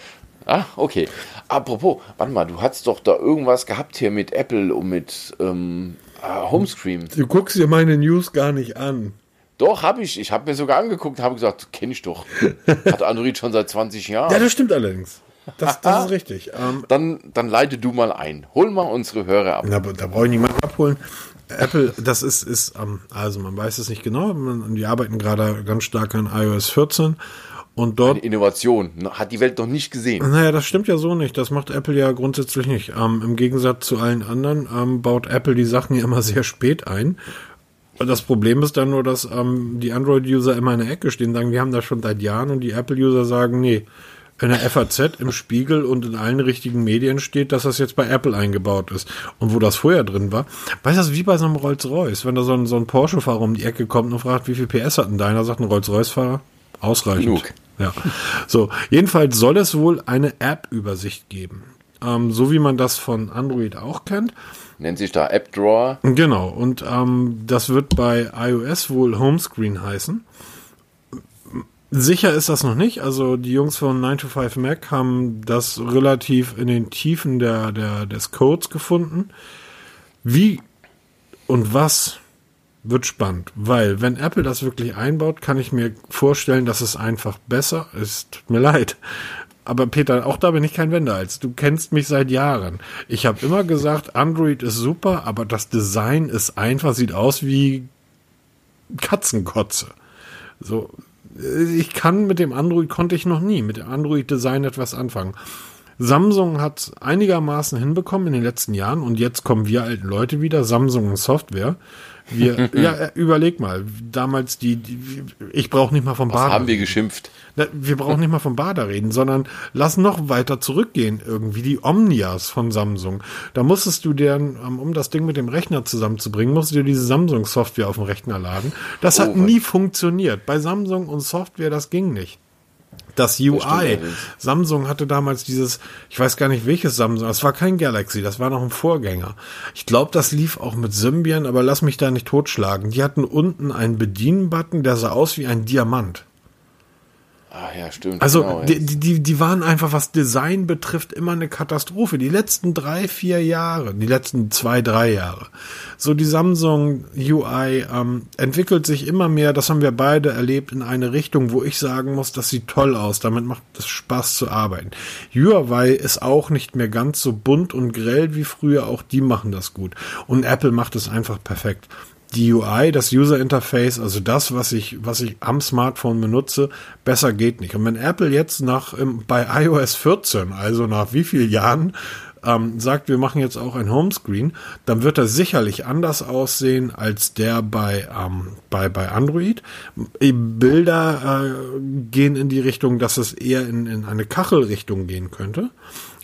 Ah, okay. Apropos, warte mal, du hast doch da irgendwas gehabt hier mit Apple und mit ähm, äh, Homescreen. Du guckst dir meine News gar nicht an. Doch, habe ich. Ich habe mir sogar angeguckt und habe gesagt, kenne ich doch. Hat Android schon seit 20 Jahren. Ja, das stimmt allerdings. Das, das ist richtig. Ähm, dann, dann leite du mal ein. Hol mal unsere Hörer ab. Na, da brauche ich niemanden abholen. Apple, das ist, ist, ähm, also man weiß es nicht genau, die arbeiten gerade ganz stark an iOS 14 und dort. Eine Innovation. Hat die Welt noch nicht gesehen. Naja, das stimmt ja so nicht. Das macht Apple ja grundsätzlich nicht. Ähm, Im Gegensatz zu allen anderen ähm, baut Apple die Sachen ja immer sehr spät ein. Das Problem ist dann nur, dass ähm, die Android-User immer in der Ecke stehen, sagen, wir haben das schon seit Jahren und die Apple-User sagen, nee, in der FAZ, im Spiegel und in allen richtigen Medien steht, dass das jetzt bei Apple eingebaut ist. Und wo das vorher drin war, weißt du, wie bei so einem Rolls-Royce, wenn da so ein, so ein Porsche-Fahrer um die Ecke kommt und fragt, wie viel PS hat denn deiner, sagt ein Rolls-Royce-Fahrer, ausreichend. Genug. Ja. So, jedenfalls soll es wohl eine App-Übersicht geben. Ähm, so wie man das von Android auch kennt. Nennt sich da App Drawer. Genau, und ähm, das wird bei iOS wohl Homescreen heißen. Sicher ist das noch nicht. Also die Jungs von 9 to 5 Mac haben das relativ in den Tiefen der, der, des Codes gefunden. Wie und was wird spannend, weil wenn Apple das wirklich einbaut, kann ich mir vorstellen, dass es einfach besser ist. Mir leid. Aber Peter, auch da bin ich kein Wendehals. Du kennst mich seit Jahren. Ich habe immer gesagt, Android ist super, aber das Design ist einfach, sieht aus wie Katzenkotze. So, ich kann mit dem Android konnte ich noch nie mit dem Android Design etwas anfangen. Samsung hat einigermaßen hinbekommen in den letzten Jahren und jetzt kommen wir alten Leute wieder, Samsung Software. Wir, ja, äh, überleg mal, damals die, die ich brauche nicht mal vom Bader. haben wir geschimpft? Wir brauchen nicht mal vom Bader reden, sondern lass noch weiter zurückgehen irgendwie, die Omnias von Samsung. Da musstest du dir, ähm, um das Ding mit dem Rechner zusammenzubringen, musst du dir diese Samsung-Software auf dem Rechner laden. Das oh, hat nie funktioniert. Bei Samsung und Software, das ging nicht. Das UI. Samsung hatte damals dieses, ich weiß gar nicht welches Samsung, das war kein Galaxy, das war noch ein Vorgänger. Ich glaube, das lief auch mit Symbian, aber lass mich da nicht totschlagen. Die hatten unten einen Bedienbutton, der sah aus wie ein Diamant. Ah ja, stimmt. Also genau, die, die, die waren einfach, was Design betrifft, immer eine Katastrophe. Die letzten drei, vier Jahre, die letzten zwei, drei Jahre. So die Samsung UI ähm, entwickelt sich immer mehr, das haben wir beide erlebt, in eine Richtung, wo ich sagen muss, das sieht toll aus, damit macht es Spaß zu arbeiten. UI ist auch nicht mehr ganz so bunt und grell wie früher, auch die machen das gut. Und Apple macht es einfach perfekt die UI, das User Interface, also das, was ich, was ich am Smartphone benutze, besser geht nicht. Und wenn Apple jetzt nach bei iOS 14, also nach wie vielen Jahren ähm, sagt, wir machen jetzt auch ein Homescreen, dann wird er sicherlich anders aussehen als der bei, ähm, bei, bei Android. Bilder äh, gehen in die Richtung, dass es eher in, in eine Kachelrichtung gehen könnte.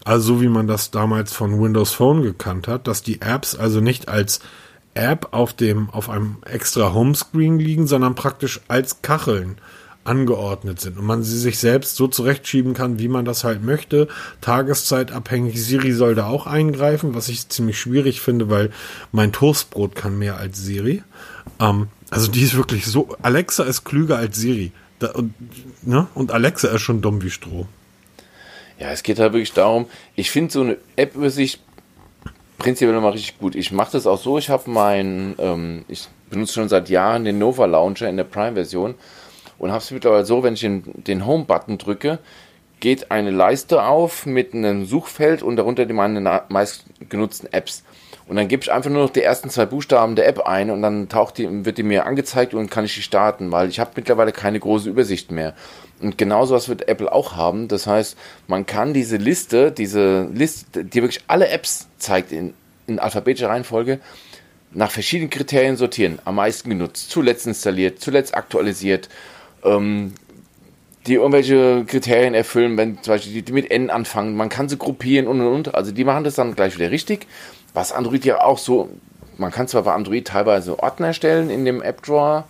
Also so wie man das damals von Windows Phone gekannt hat, dass die Apps also nicht als App auf dem, auf einem extra Homescreen liegen, sondern praktisch als Kacheln angeordnet sind und man sie sich selbst so zurechtschieben kann, wie man das halt möchte. Tageszeitabhängig. Siri soll da auch eingreifen, was ich ziemlich schwierig finde, weil mein Toastbrot kann mehr als Siri. Ähm, also die ist wirklich so. Alexa ist klüger als Siri. Da, und, ne? und Alexa ist schon dumm wie Stroh. Ja, es geht halt wirklich darum, ich finde so eine App-Übersicht prinzipiell nochmal richtig gut. Ich mache das auch so, ich habe mein, ähm, ich benutze schon seit Jahren den Nova Launcher in der Prime-Version und habe es mittlerweile so, wenn ich den, den Home-Button drücke, geht eine Leiste auf mit einem Suchfeld und darunter die meine meistgenutzten Apps. Und dann gebe ich einfach nur noch die ersten zwei Buchstaben der App ein und dann taucht die, wird die mir angezeigt und kann ich die starten, weil ich habe mittlerweile keine große Übersicht mehr. Und genauso was wird Apple auch haben. Das heißt, man kann diese Liste, diese Liste, die wirklich alle Apps zeigt in, in alphabetischer Reihenfolge, nach verschiedenen Kriterien sortieren. Am meisten genutzt, zuletzt installiert, zuletzt aktualisiert, ähm, die irgendwelche Kriterien erfüllen, wenn zum Beispiel die, die mit N anfangen, man kann sie gruppieren und und und. Also die machen das dann gleich wieder richtig. Was Android ja auch so, man kann zwar bei Android teilweise Ordner erstellen in dem App Drawer,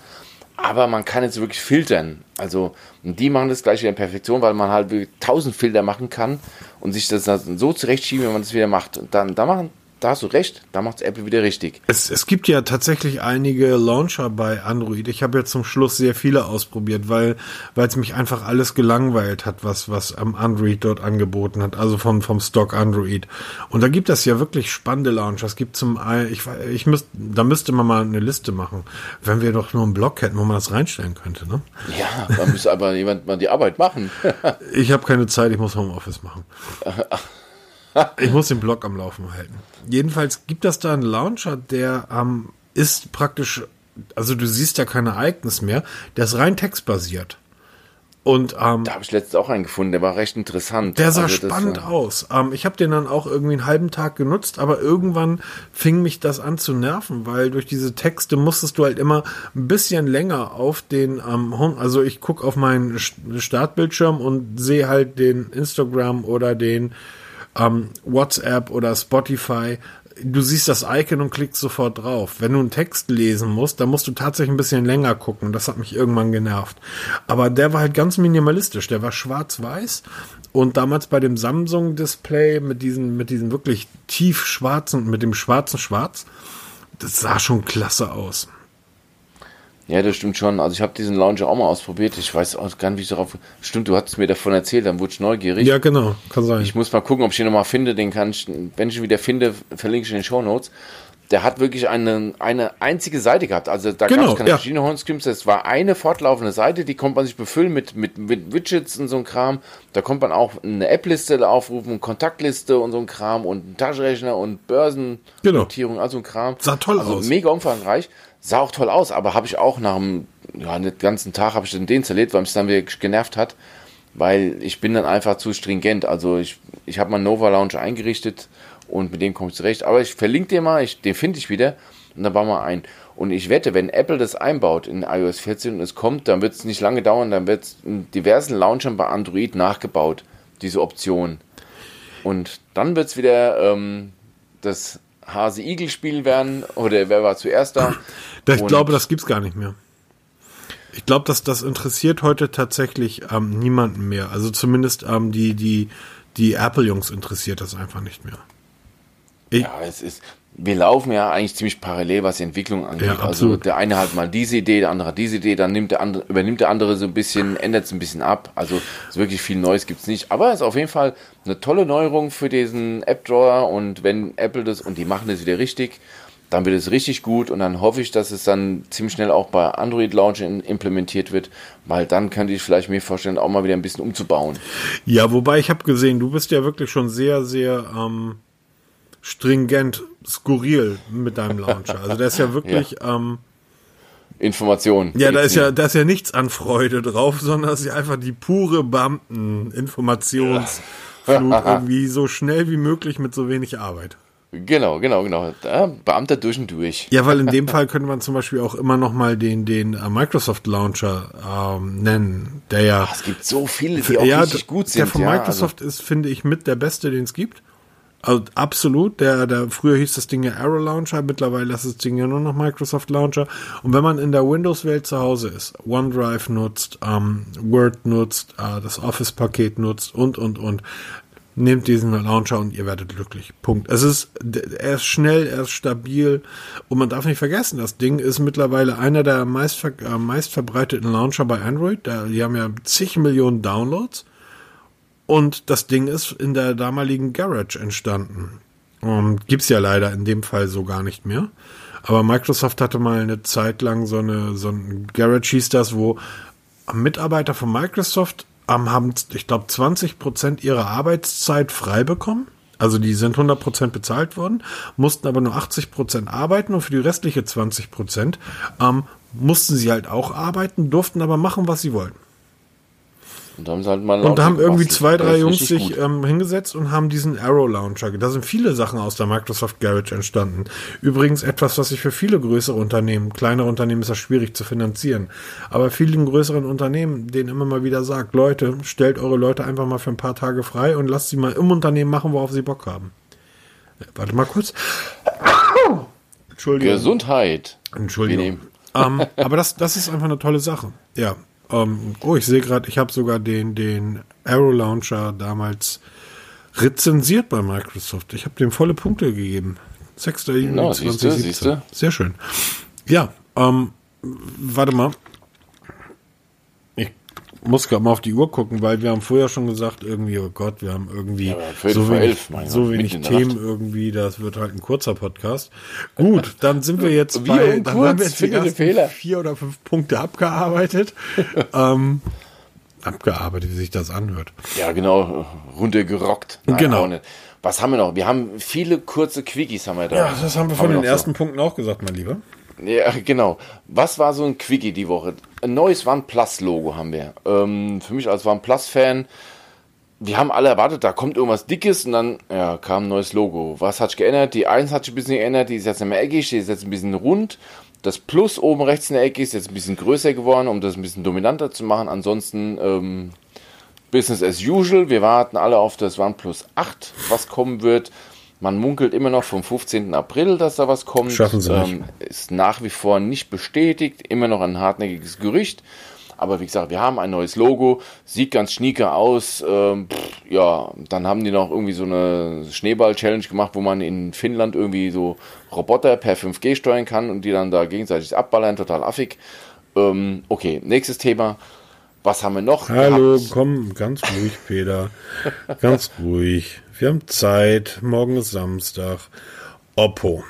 aber man kann jetzt wirklich filtern. Also die machen das gleich wieder in Perfektion, weil man halt tausend Filter machen kann und sich das so zurechtschieben, wenn man das wieder macht. Und dann da machen da hast du recht, da macht Apple wieder richtig. Es, es gibt ja tatsächlich einige Launcher bei Android. Ich habe ja zum Schluss sehr viele ausprobiert, weil weil es mich einfach alles gelangweilt hat, was was am Android dort angeboten hat, also vom vom Stock Android. Und da gibt es ja wirklich spannende Launcher. Es gibt zum ich ich müsste da müsste man mal eine Liste machen, wenn wir doch nur einen Blog hätten, wo man das reinstellen könnte, ne? Ja, da müsste aber jemand mal die Arbeit machen. ich habe keine Zeit, ich muss Homeoffice machen. ich muss den Blog am Laufen halten. Jedenfalls gibt es da einen Launcher, der ähm, ist praktisch, also du siehst ja kein Ereignis mehr, der ist rein textbasiert. Und ähm, da habe ich letztens auch einen gefunden, der war recht interessant. Der sah also spannend war... aus. Ähm, ich habe den dann auch irgendwie einen halben Tag genutzt, aber irgendwann fing mich das an zu nerven, weil durch diese Texte musstest du halt immer ein bisschen länger auf den ähm, Home, also ich guck auf meinen Startbildschirm und sehe halt den Instagram oder den ähm, WhatsApp oder Spotify, du siehst das Icon und klickst sofort drauf. Wenn du einen Text lesen musst, dann musst du tatsächlich ein bisschen länger gucken. Das hat mich irgendwann genervt. Aber der war halt ganz minimalistisch. Der war schwarz-weiß und damals bei dem Samsung Display mit diesen, mit diesen wirklich tief schwarzen, mit dem schwarzen Schwarz, das sah schon klasse aus. Ja, das stimmt schon. Also ich habe diesen Launcher auch mal ausprobiert. Ich weiß auch gar nicht, wie ich darauf. Stimmt, du hattest mir davon erzählt, dann wurde ich neugierig. Ja, genau, kann sein. Ich muss mal gucken, ob ich ihn nochmal finde. Den kann ich, wenn ich ihn wieder finde, verlinke ich in den Show Notes. Der hat wirklich eine, eine einzige Seite gehabt. Also da genau, gab es keine ja. verschiedenen Homescreens. Es war eine fortlaufende Seite, die konnte man sich befüllen mit, mit, mit Widgets und so ein Kram. Da konnte man auch eine App-Liste aufrufen, Kontaktliste und so ein Kram und einen Taschenrechner und Börsennotierung, genau. also ein Kram. Sah toll also aus. Mega umfangreich. Sah auch toll aus, aber habe ich auch nach einem ja, ganzen Tag habe ich den deinstalliert, weil mich dann wirklich genervt hat, weil ich bin dann einfach zu stringent. Also ich, ich habe meinen Nova Lounge eingerichtet und mit dem komme ich zurecht. Aber ich verlinke dir mal, ich, den finde ich wieder und dann bauen wir ein. Und ich wette, wenn Apple das einbaut in iOS 14 und es kommt, dann wird es nicht lange dauern, dann wird es in diversen Launchern bei Android nachgebaut, diese Option. Und dann wird es wieder ähm, das Hase-Igel-Spiel werden oder wer war zuerst da? Ich und glaube, das gibt's gar nicht mehr. Ich glaube, dass das interessiert heute tatsächlich ähm, niemanden mehr. Also zumindest ähm, die, die, die Apple-Jungs interessiert das einfach nicht mehr. Ich ja, es ist, wir laufen ja eigentlich ziemlich parallel, was die Entwicklung angeht. Ja, also der eine hat mal diese Idee, der andere hat diese Idee, dann nimmt der andere, übernimmt der andere so ein bisschen, ändert es ein bisschen ab. Also so wirklich viel Neues gibt's nicht. Aber es ist auf jeden Fall eine tolle Neuerung für diesen App-Drawer und wenn Apple das, und die machen das wieder richtig, dann wird es richtig gut und dann hoffe ich, dass es dann ziemlich schnell auch bei Android Launch implementiert wird, weil dann könnte ich vielleicht mir vorstellen, auch mal wieder ein bisschen umzubauen. Ja, wobei ich habe gesehen, du bist ja wirklich schon sehr, sehr ähm, stringent, skurril mit deinem Launcher. Also der ist ja wirklich ja. Ähm, Information. Ja, da ist ja, da ist ja nichts an Freude drauf, sondern es ist ja einfach die pure Beamten-Informations- irgendwie so schnell wie möglich mit so wenig Arbeit. Genau, genau, genau. Beamter durch und durch. Ja, weil in dem Fall könnte man zum Beispiel auch immer noch mal den, den äh, Microsoft Launcher ähm, nennen, der ja. Ach, es gibt so viele, die auch ja, richtig gut sind. Der von ja, Microsoft also. ist, finde ich, mit der beste, den es gibt. Also absolut. Der, der früher hieß das Ding ja Arrow Launcher, mittlerweile ist das Ding ja nur noch Microsoft Launcher. Und wenn man in der Windows-Welt zu Hause ist, OneDrive nutzt, ähm, Word nutzt, äh, das Office-Paket nutzt und und und, Nehmt diesen Launcher und ihr werdet glücklich. Punkt. Es ist, er ist schnell, er ist stabil und man darf nicht vergessen, das Ding ist mittlerweile einer der meist, äh, meist verbreiteten Launcher bei Android. Die haben ja zig Millionen Downloads und das Ding ist in der damaligen Garage entstanden. Und gibt's ja leider in dem Fall so gar nicht mehr. Aber Microsoft hatte mal eine Zeit lang so eine, so ein Garage hieß das, wo Mitarbeiter von Microsoft haben, ich glaube, 20 Prozent ihrer Arbeitszeit frei bekommen. Also die sind 100 Prozent bezahlt worden, mussten aber nur 80 Prozent arbeiten und für die restliche 20 Prozent ähm, mussten sie halt auch arbeiten, durften aber machen, was sie wollten. Und da haben, halt und da haben irgendwie zwei, drei Jungs sich ähm, hingesetzt und haben diesen Arrow Launcher. Da sind viele Sachen aus der Microsoft Garage entstanden. Übrigens etwas, was sich für viele größere Unternehmen, kleinere Unternehmen ist das schwierig zu finanzieren. Aber vielen größeren Unternehmen, denen immer mal wieder sagt, Leute, stellt eure Leute einfach mal für ein paar Tage frei und lasst sie mal im Unternehmen machen, worauf sie Bock haben. Warte mal kurz. Entschuldigung. Gesundheit. Entschuldigung. Ähm, aber das, das ist einfach eine tolle Sache. Ja, ähm, oh, ich sehe gerade, ich habe sogar den, den Arrow Launcher damals rezensiert bei Microsoft. Ich habe dem volle Punkte gegeben. 6. Juni no, 2017. Siehste, Sehr schön. Ja, ähm, warte mal muss gerade mal auf die Uhr gucken, weil wir haben vorher schon gesagt, irgendwie, oh Gott, wir haben irgendwie ja, so wenig, so wenig Themen irgendwie, das wird halt ein kurzer Podcast. Gut, dann sind wir jetzt wir bei, dann haben wir jetzt die Fehler. vier oder fünf Punkte abgearbeitet. ähm, abgearbeitet, wie sich das anhört. Ja, genau, runtergerockt. Nein, genau. Was haben wir noch? Wir haben viele kurze Quickies haben wir da. Ja, das haben wir von haben den ersten so. Punkten auch gesagt, mein Lieber. Ja, genau. Was war so ein Quickie die Woche? Ein neues OnePlus-Logo haben wir. Ähm, für mich als OnePlus-Fan, wir haben alle erwartet, da kommt irgendwas Dickes und dann ja, kam ein neues Logo. Was hat sich geändert? Die 1 hat sich ein bisschen geändert, die ist jetzt nicht mehr eckig, die ist jetzt ein bisschen rund. Das Plus oben rechts in der Ecke ist jetzt ein bisschen größer geworden, um das ein bisschen dominanter zu machen. Ansonsten ähm, Business as usual. Wir warten alle auf das OnePlus 8, was kommen wird. Man munkelt immer noch vom 15. April, dass da was kommt. Schaffen sie nicht. Ähm, ist nach wie vor nicht bestätigt, immer noch ein hartnäckiges Gerücht. Aber wie gesagt, wir haben ein neues Logo, sieht ganz schnieker aus. Ähm, pff, ja, dann haben die noch irgendwie so eine Schneeball-Challenge gemacht, wo man in Finnland irgendwie so Roboter per 5G steuern kann und die dann da gegenseitig abballern, total affig. Ähm, okay, nächstes Thema. Was haben wir noch? Hallo, gehabt? komm, ganz ruhig, Peter. ganz ruhig. Wir haben Zeit. Morgen ist Samstag. Oppo.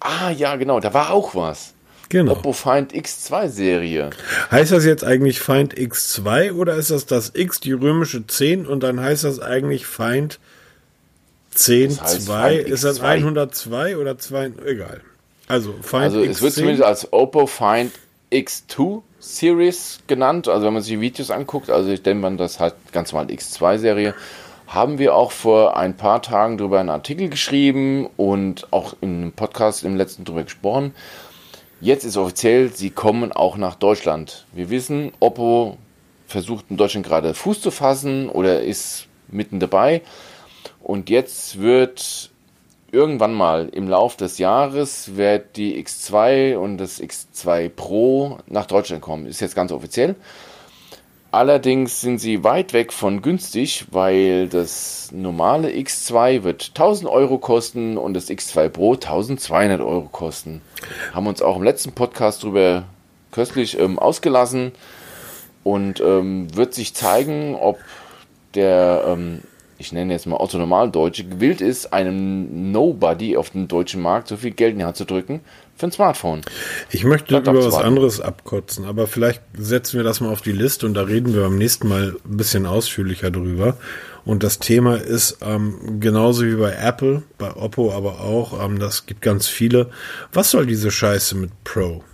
Ah, ja, genau. Da war auch was. Genau. Oppo Find X2 Serie. Heißt das jetzt eigentlich Find X2 oder ist das das X, die römische 10 und dann heißt das eigentlich Find 10 das heißt 2? Find ist das 102 oder 2? Egal. Also Find Also X10. es wird zumindest als Oppo Find X2 Series genannt. Also wenn man sich die Videos anguckt, also ich denke man, das halt ganz normal X2 Serie haben wir auch vor ein paar Tagen darüber einen Artikel geschrieben und auch im Podcast im letzten darüber gesprochen. Jetzt ist offiziell, sie kommen auch nach Deutschland. Wir wissen, Oppo versucht in Deutschland gerade Fuß zu fassen oder ist mitten dabei. Und jetzt wird irgendwann mal im Lauf des Jahres wird die X2 und das X2 Pro nach Deutschland kommen. Ist jetzt ganz offiziell. Allerdings sind sie weit weg von günstig, weil das normale X2 wird 1000 Euro kosten und das X2 Pro 1200 Euro kosten. Haben uns auch im letzten Podcast darüber köstlich ähm, ausgelassen und ähm, wird sich zeigen, ob der, ähm, ich nenne jetzt mal Otto Normaldeutsche, gewillt ist, einem Nobody auf dem deutschen Markt so viel Geld in die Hand zu drücken für ein Smartphone. Ich möchte über was anderes abkotzen, aber vielleicht setzen wir das mal auf die Liste und da reden wir beim nächsten Mal ein bisschen ausführlicher drüber. Und das Thema ist ähm, genauso wie bei Apple, bei Oppo aber auch, ähm, das gibt ganz viele. Was soll diese Scheiße mit Pro?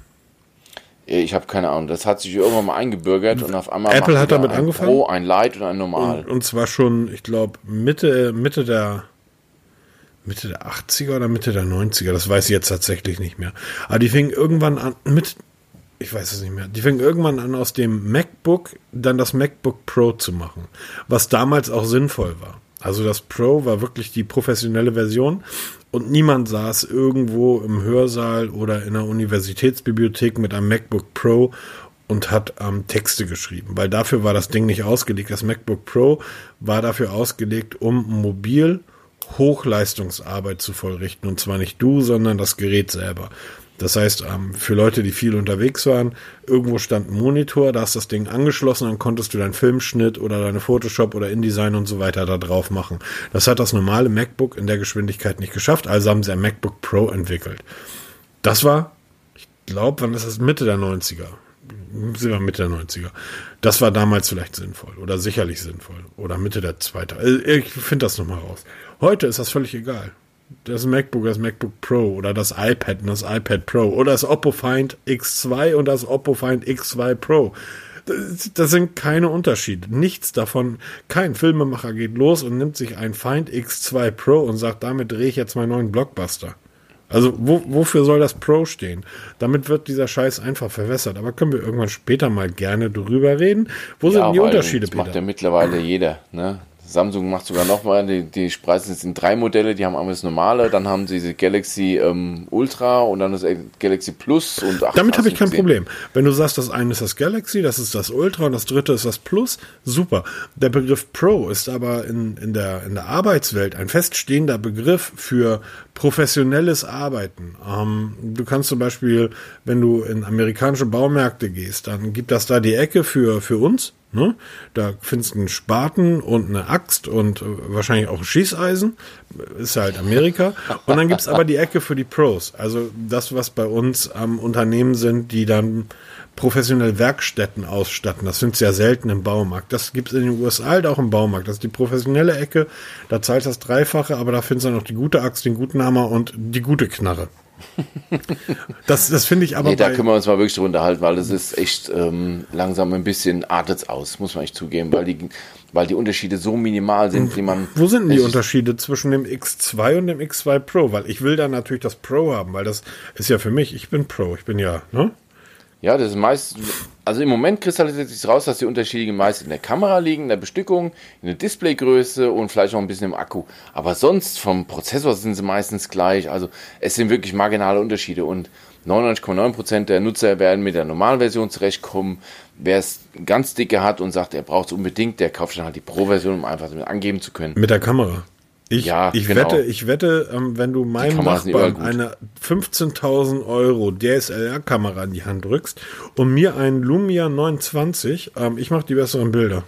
Ich habe keine Ahnung. Das hat sich irgendwann mal eingebürgert und auf einmal Apple hat damit ein angefangen? Pro, ein Light und ein Normal. Und, und zwar schon, ich glaube, Mitte, Mitte der Mitte der 80er oder Mitte der 90er, das weiß ich jetzt tatsächlich nicht mehr. Aber die fingen irgendwann an mit, ich weiß es nicht mehr, die fingen irgendwann an aus dem MacBook dann das MacBook Pro zu machen, was damals auch sinnvoll war. Also das Pro war wirklich die professionelle Version und niemand saß irgendwo im Hörsaal oder in einer Universitätsbibliothek mit einem MacBook Pro und hat ähm, Texte geschrieben, weil dafür war das Ding nicht ausgelegt. Das MacBook Pro war dafür ausgelegt, um mobil Hochleistungsarbeit zu vollrichten. Und zwar nicht du, sondern das Gerät selber. Das heißt, ähm, für Leute, die viel unterwegs waren, irgendwo stand ein Monitor, da hast das Ding angeschlossen, dann konntest du deinen Filmschnitt oder deine Photoshop oder InDesign und so weiter da drauf machen. Das hat das normale MacBook in der Geschwindigkeit nicht geschafft, also haben sie ein MacBook Pro entwickelt. Das war, ich glaube, wann ist das? Mitte der 90er. Sind wir Mitte der 90er. Das war damals vielleicht sinnvoll oder sicherlich sinnvoll. Oder Mitte der zweite. Ich finde das nochmal raus. Heute ist das völlig egal. Das MacBook, das MacBook Pro oder das iPad und das iPad Pro oder das Oppo Find X2 und das Oppo Find X2 Pro. Das sind keine Unterschiede. Nichts davon. Kein Filmemacher geht los und nimmt sich ein Find X2 Pro und sagt, damit drehe ich jetzt meinen neuen Blockbuster. Also wo, wofür soll das Pro stehen? Damit wird dieser Scheiß einfach verwässert. Aber können wir irgendwann später mal gerne drüber reden? Wo sind die Unterschiede, Das macht ja Peter? mittlerweile jeder. Ne? Samsung macht sogar noch mal, die, die preisen jetzt in drei Modelle, die haben einmal das normale, dann haben sie diese Galaxy ähm, Ultra und dann das Galaxy Plus und ach, Damit habe ich kein gesehen. Problem. Wenn du sagst, das eine ist das Galaxy, das ist das Ultra und das dritte ist das Plus, super. Der Begriff Pro ist aber in, in, der, in der Arbeitswelt ein feststehender Begriff für professionelles Arbeiten. Ähm, du kannst zum Beispiel, wenn du in amerikanische Baumärkte gehst, dann gibt das da die Ecke für, für uns. Ne? Da findest du einen Spaten und eine Axt und äh, wahrscheinlich auch ein Schießeisen. Ist halt Amerika. Und dann gibt's aber die Ecke für die Pros. Also das, was bei uns am Unternehmen sind, die dann professionell Werkstätten ausstatten. Das du ja selten im Baumarkt. Das gibt's in den USA halt auch im Baumarkt. Das ist die professionelle Ecke. Da zahlst du das Dreifache, aber da findest du dann noch die gute Axt, den guten Hammer und die gute Knarre. Das, das finde ich aber Nee, da können wir uns mal wirklich drüber unterhalten, weil es ist echt ähm, langsam ein bisschen artet's aus, muss man echt zugeben, weil die, weil die Unterschiede so minimal sind, die man. Wo sind denn die Unterschiede zwischen dem X2 und dem X2 Pro? Weil ich will dann natürlich das Pro haben, weil das ist ja für mich, ich bin Pro, ich bin ja, ne? Ja, das ist meist, also im Moment kristallisiert sich raus, dass die Unterschiede meist in der Kamera liegen, in der Bestückung, in der Displaygröße und vielleicht auch ein bisschen im Akku. Aber sonst vom Prozessor sind sie meistens gleich. Also es sind wirklich marginale Unterschiede und 99,9% der Nutzer werden mit der normalen Version zurechtkommen. Wer es ganz dicke hat und sagt, er braucht es unbedingt, der kauft dann halt die Pro-Version, um einfach damit angeben zu können. Mit der Kamera. Ich, Ja, ich genau. wette, ich wette, ähm, wenn du meinem Nachbarn eine 15.000 Euro DSLR-Kamera in die Hand drückst und mir einen Lumia 920, ähm, ich mache die besseren Bilder.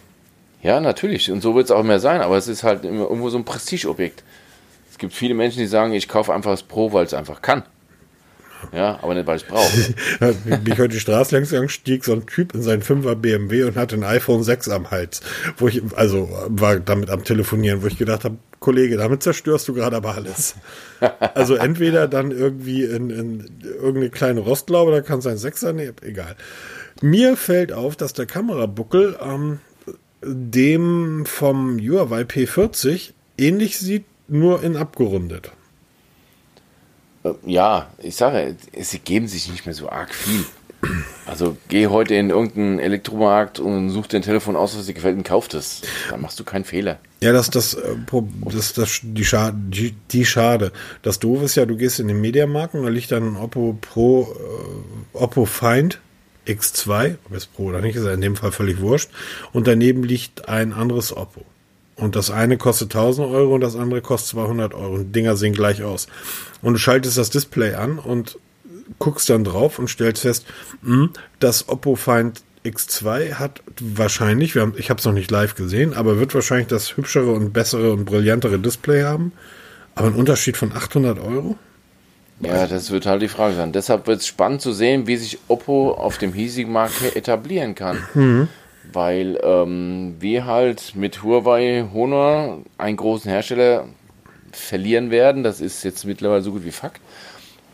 Ja, natürlich. Und so wird es auch mehr sein, aber es ist halt irgendwo so ein Prestigeobjekt. Es gibt viele Menschen, die sagen, ich kaufe einfach das Pro, weil es einfach kann. Ja, aber nicht, weil ich es brauche. Ich heute die Straße längs gegangen, stieg so ein Typ in seinen 5er BMW und hatte ein iPhone 6 am Hals. Wo ich, also war damit am Telefonieren, wo ich gedacht habe, Kollege, damit zerstörst du gerade aber alles. Also entweder dann irgendwie in, in irgendeine kleine Rostlaube, da kann es ein Sechser, nee, egal. Mir fällt auf, dass der Kamerabuckel ähm, dem vom Huawei P40 ähnlich sieht, nur in abgerundet. Äh, Ja, ich sage, sie geben sich nicht mehr so arg viel. Also geh heute in irgendeinen Elektromarkt und such dir ein Telefon aus, was dir gefällt und kauf das. Dann machst du keinen Fehler. Ja, das, das, äh, das, das, die Schade, die, Schade. Das Doofe ist ja, du gehst in den Mediamarkt und da liegt dann ein Oppo Pro, äh, Oppo Find X2, ob es Pro oder nicht, ist ja in dem Fall völlig wurscht. Und daneben liegt ein anderes Oppo. Und das eine kostet 1000 Euro und das andere kostet 200 Euro. Und Dinger sehen gleich aus. Und du schaltest das Display an und guckst dann drauf und stellst fest, mh, das Oppo Find X2 hat wahrscheinlich, haben, ich habe es noch nicht live gesehen, aber wird wahrscheinlich das hübschere und bessere und brillantere Display haben. Aber ein Unterschied von 800 Euro? Ja, das wird halt die Frage sein. Deshalb wird es spannend zu sehen, wie sich Oppo auf dem hiesigen Markt etablieren kann. Weil ähm, wir halt mit Huawei Honor einen großen Hersteller verlieren werden. Das ist jetzt mittlerweile so gut wie Fakt.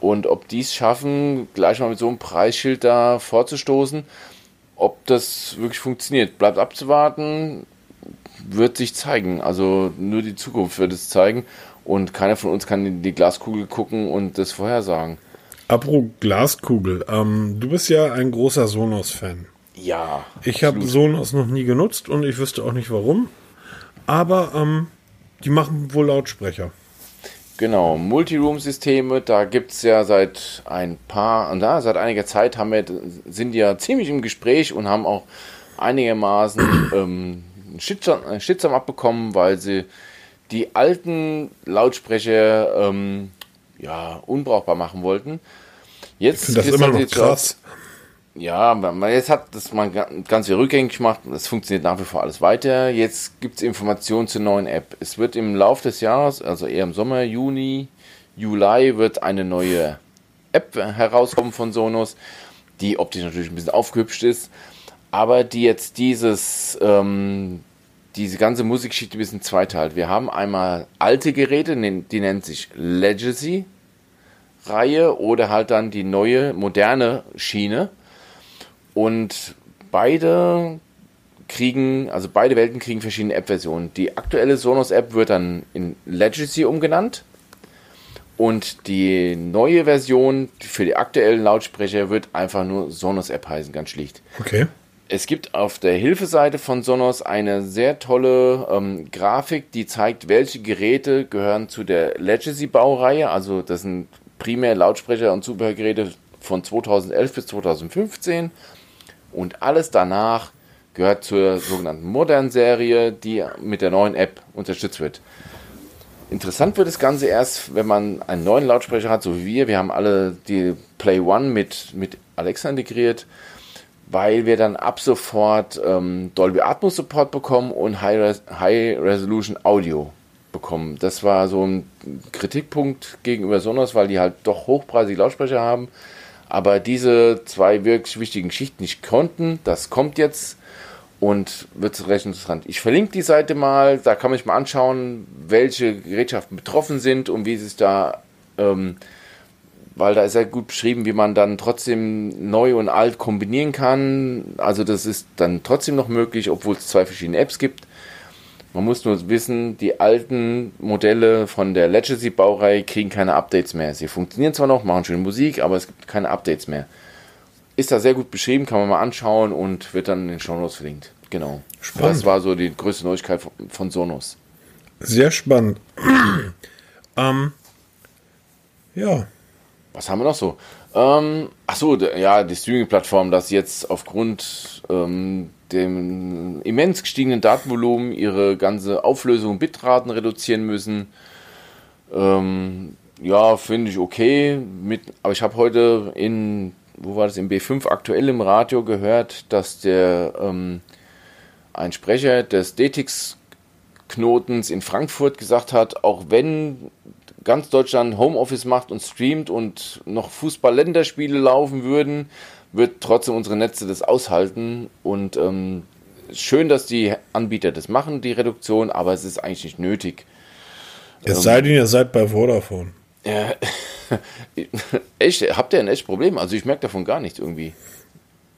Und ob die es schaffen, gleich mal mit so einem Preisschild da vorzustoßen, ob das wirklich funktioniert, bleibt abzuwarten, wird sich zeigen. Also nur die Zukunft wird es zeigen. Und keiner von uns kann in die Glaskugel gucken und das vorhersagen. Apro Glaskugel, ähm, du bist ja ein großer Sonos-Fan. Ja. Ich habe Sonos noch nie genutzt und ich wüsste auch nicht warum. Aber ähm, die machen wohl Lautsprecher. Genau, Multiroom-Systeme, da gibt es ja seit ein paar, na, seit einiger Zeit haben wir, sind ja ziemlich im Gespräch und haben auch einigermaßen ähm, einen Shitstorm abbekommen, weil sie die alten Lautsprecher ähm, ja, unbrauchbar machen wollten. Jetzt ich das immer noch krass. Ja, man, jetzt hat das mal ganz viel rückgängig gemacht. Es funktioniert nach wie vor alles weiter. Jetzt gibt es Informationen zur neuen App. Es wird im Laufe des Jahres, also eher im Sommer, Juni, Juli, wird eine neue App herauskommen von Sonos, die optisch natürlich ein bisschen aufgehübscht ist, aber die jetzt dieses, ähm, diese ganze Musikgeschichte ein bisschen zweiteilt. Wir haben einmal alte Geräte, die nennt sich Legacy Reihe oder halt dann die neue moderne Schiene und beide kriegen, also beide Welten kriegen verschiedene App-Versionen. Die aktuelle Sonos-App wird dann in Legacy umgenannt. Und die neue Version für die aktuellen Lautsprecher wird einfach nur Sonos-App heißen, ganz schlicht. Okay. Es gibt auf der Hilfeseite von Sonos eine sehr tolle ähm, Grafik, die zeigt, welche Geräte gehören zu der Legacy-Baureihe. Also das sind primär Lautsprecher und Zubehörgeräte von 2011 bis 2015. Und alles danach gehört zur sogenannten Modern-Serie, die mit der neuen App unterstützt wird. Interessant wird das Ganze erst, wenn man einen neuen Lautsprecher hat, so wie wir. Wir haben alle die Play One mit, mit Alexa integriert, weil wir dann ab sofort ähm, Dolby Atmos Support bekommen und High, Res High Resolution Audio bekommen. Das war so ein Kritikpunkt gegenüber Sonos, weil die halt doch hochpreisige Lautsprecher haben aber diese zwei wirklich wichtigen Schichten nicht konnten. Das kommt jetzt und wird recht interessant. Ich verlinke die Seite mal, da kann man sich mal anschauen, welche Gerätschaften betroffen sind und wie es da, ähm, weil da ist ja gut beschrieben, wie man dann trotzdem neu und alt kombinieren kann. Also das ist dann trotzdem noch möglich, obwohl es zwei verschiedene Apps gibt. Man muss nur wissen, die alten Modelle von der Legacy-Baureihe kriegen keine Updates mehr. Sie funktionieren zwar noch, machen schöne Musik, aber es gibt keine Updates mehr. Ist da sehr gut beschrieben, kann man mal anschauen und wird dann in den Shownotes verlinkt. Genau. Spannend. Das war so die größte Neuigkeit von, Sonos. Sehr spannend. ähm, ja. Was haben wir noch so? Ähm, ach so, ja, die Streaming-Plattform, dass jetzt aufgrund ähm, dem immens gestiegenen Datenvolumen ihre ganze Auflösung Bitraten reduzieren müssen. Ähm, ja, finde ich okay. Mit, aber ich habe heute in, wo war das, im B5 aktuell im Radio gehört, dass der ähm, ein Sprecher des DTX Knotens in Frankfurt gesagt hat, auch wenn ganz Deutschland Homeoffice macht und streamt und noch Fußball-Länderspiele laufen würden, wird trotzdem unsere Netze das aushalten. Und ähm, schön, dass die Anbieter das machen, die Reduktion, aber es ist eigentlich nicht nötig. Es ähm, sei denn, ihr seid bei Vodafone. Ja, echt, habt ihr ein echt Problem? Also ich merke davon gar nichts irgendwie.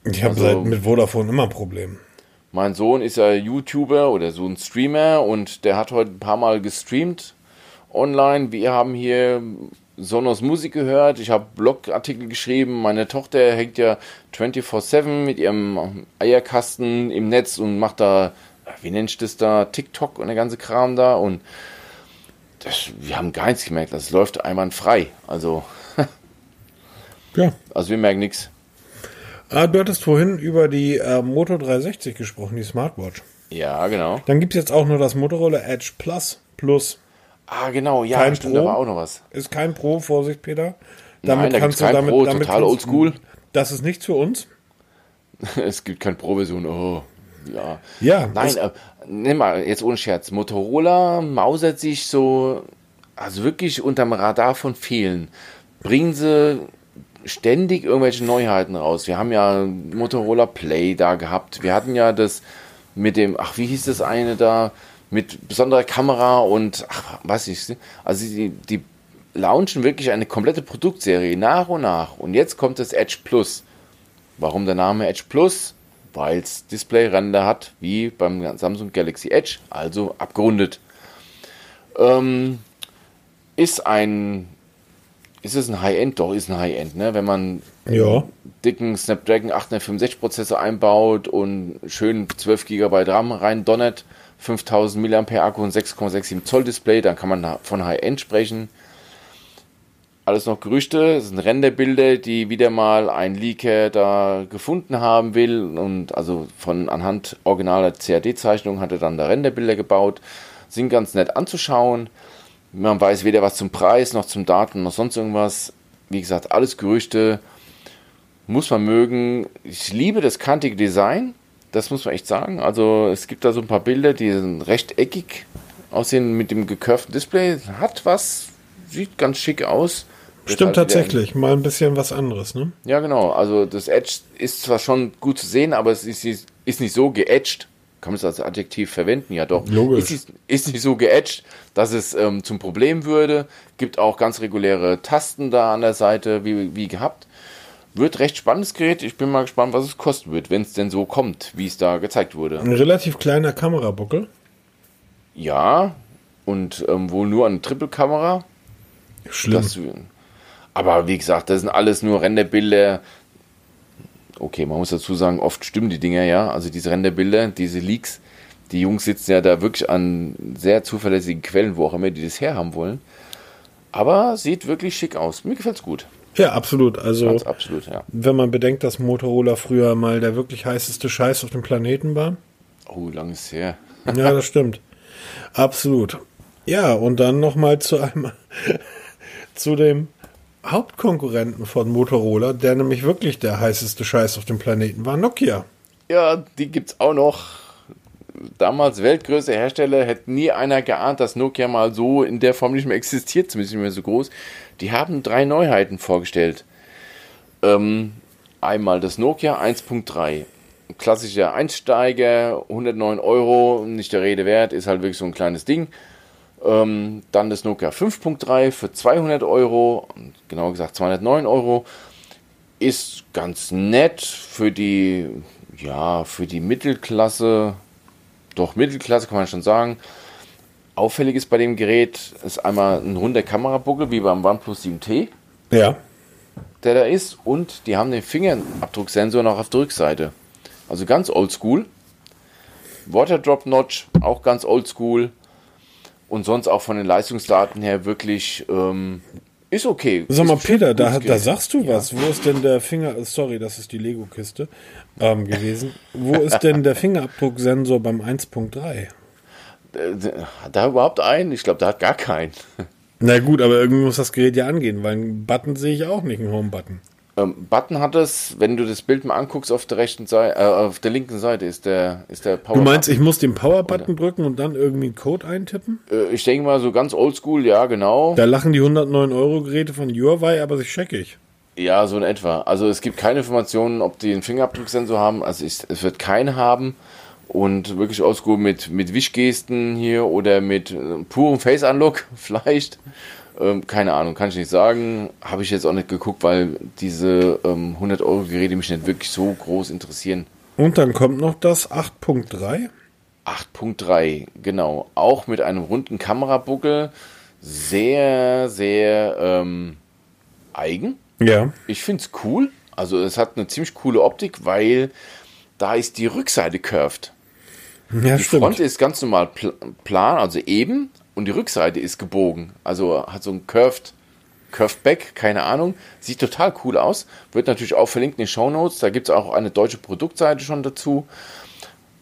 Ich habe also, mit Vodafone immer ein Problem. Mein Sohn ist ja YouTuber oder so ein Streamer und der hat heute ein paar Mal gestreamt online. Wir haben hier Sonos Musik gehört, ich habe Blogartikel geschrieben, meine Tochter hängt ja 24-7 mit ihrem Eierkasten im Netz und macht da, wie nennt ich das da, TikTok und der ganze Kram da und das, wir haben gar nichts gemerkt, das läuft einwandfrei, also ja. Also wir merken nichts. Ah, du hattest vorhin über die äh, Moto 360 gesprochen, die Smartwatch. Ja, genau. Dann gibt es jetzt auch nur das Motorola Edge Plus Plus. Ah, genau, ja, kein stimmt, Pro, da war auch noch was. Ist kein Pro, Vorsicht, Peter. Damit Nein, da kannst du kein damit, Pro, damit total oldschool. Das ist nichts für uns. es gibt keine Pro-Version, oh. Ja. Ja. Nein, äh, nimm mal, jetzt ohne Scherz. Motorola mausert sich so, also wirklich unterm Radar von vielen. Bringen sie ständig irgendwelche Neuheiten raus. Wir haben ja Motorola Play da gehabt. Wir hatten ja das mit dem, ach, wie hieß das eine da? Mit besonderer Kamera und ach, weiß ich, also die, die launchen wirklich eine komplette Produktserie nach und nach. Und jetzt kommt das Edge Plus. Warum der Name Edge Plus? Weil es Displayränder hat, wie beim Samsung Galaxy Edge, also abgerundet. Ähm, ist ein, ist es ein High-End? Doch, ist ein High-End, ne? Wenn man Ja. dicken Snapdragon 865 Prozessor einbaut und schön 12 GB RAM rein donnert, 5000 mAh Akku und 6,67 Zoll Display, dann kann man von High-End sprechen. Alles noch Gerüchte, das sind Renderbilder, die wieder mal ein Leaker da gefunden haben will und also von anhand originaler CAD-Zeichnung hat er dann da Renderbilder gebaut, sind ganz nett anzuschauen. Man weiß weder was zum Preis noch zum Daten noch sonst irgendwas. Wie gesagt, alles Gerüchte muss man mögen. Ich liebe das kantige Design, das muss man echt sagen. Also es gibt da so ein paar Bilder, die sind rechteckig aussehen mit dem gekurften Display. Hat was, sieht ganz schick aus. Stimmt halt tatsächlich. Mal ein bisschen was anderes, ne? Ja, genau. Also das Edge ist zwar schon gut zu sehen, aber es ist, ist nicht so geedged. Kann man es als Adjektiv verwenden? Ja, doch. Logisch. Ist, nicht- ist nicht so geedged, dass es ähm, zum Problem würde. Gibt auch ganz reguläre Tasten da an der Seite, wie, wie gehabt. Wird recht spannendes Gerät. Ich bin mal gespannt, was es kosten wird, wenn es denn so kommt, wie es da gezeigt wurde. Ein relativ kleiner Kamerabuckel. Ja, und ähm, wohl nur eine Triple-Kamera. Schlimm. Das, aber wie gesagt, das sind alles nur Renderbilder. Okay, man muss dazu sagen, oft stimmen die Dinger ja. Also diese Renderbilder, diese Leaks, die Jungs sitzen ja da wirklich an sehr zuverlässigen Quellen, wo auch immer die das herhaben wollen. Aber sieht wirklich schick aus. Mir gefällt's gut. Ja, absolut. Also, Ganz absolut, ja. wenn man bedenkt, dass Motorola früher mal der wirklich heißeste Scheiß auf dem Planeten war. Oh, lang ist her. Ja, das stimmt. Absolut. Ja, und dann nochmal zu einem, zu dem Hauptkonkurrenten von Motorola, der nämlich wirklich der heißeste Scheiß auf dem Planeten war, Nokia. Ja, die gibt's auch noch. Damals weltgrößte Hersteller, hätte nie einer geahnt, dass Nokia mal so in der Form nicht mehr existiert, zumindest nicht mehr so groß. Die haben drei Neuheiten vorgestellt. Ähm, einmal das Nokia 1.3. Klassischer Einsteiger, 109 Euro, nicht der Rede wert, ist halt wirklich so ein kleines Ding. Ähm, dann das Nokia 5.3 für 200 Euro, genauer gesagt 209 Euro ist ganz nett für die, ja, für die Mittelklasse. Doch, Mittelklasse kann man schon sagen. Auffällig ist bei dem Gerät, ist einmal ein runder Kamerabuckel, wie beim OnePlus 7T, Ja. der da ist. Und die haben den Fingerabdrucksensor noch auf der Rückseite. Also ganz oldschool. Waterdrop Notch, auch ganz oldschool. Und sonst auch von den Leistungsdaten her wirklich, ähm, ist okay. Sag mal, Peter, da, da sagst du was. Wo ist denn der Finger, sorry, das ist die Lego-Kiste ähm, gewesen. Wo ist denn der Fingerabdrucksensor beim 1.3? Äh, Hat da überhaupt einen? Ich glaube, da hat gar keinen. Na gut, aber irgendwie muss das Gerät ja angehen, weil einen Button sehe ich auch nicht, einen Home-Button. Ähm, Button hat es, wenn du das Bild mal anguckst, auf der rechten Seite, äh, auf der linken Seite ist der, ist der Power. Du meinst, ich muss den Power-Button drücken und dann irgendwie einen Code eintippen? äh, ich denke mal so ganz oldschool, ja, genau. Da lachen die 109 Euro Geräte von Huawei, aber sich scheckig. Ja, so in etwa. Also es gibt keine Informationen, ob die einen Fingerabdrucksensor haben. Also ich, es wird keinen haben. Und wirklich oldschool mit, mit Wischgesten hier oder mit äh, purem Face-Unlock vielleicht. Ähm, keine Ahnung, kann ich nicht sagen. Habe ich jetzt auch nicht geguckt, weil diese ähm, 100 Euro Geräte mich nicht wirklich so groß interessieren. Und dann kommt noch das 8.3. 8.3, genau. Auch mit einem runden Kamerabuckel. Sehr, sehr ähm, eigen. Ja. Ich finde es cool. Also es hat eine ziemlich coole Optik, weil da ist die Rückseite curved. Ja, Die stimmt. Front ist ganz normal pl plan, also eben, und die Rückseite ist gebogen. Also hat so ein curved, curved back, keine Ahnung. Sieht total cool aus. Wird natürlich auch verlinkt in den Show Notes. Da gibt es auch eine deutsche Produktseite schon dazu.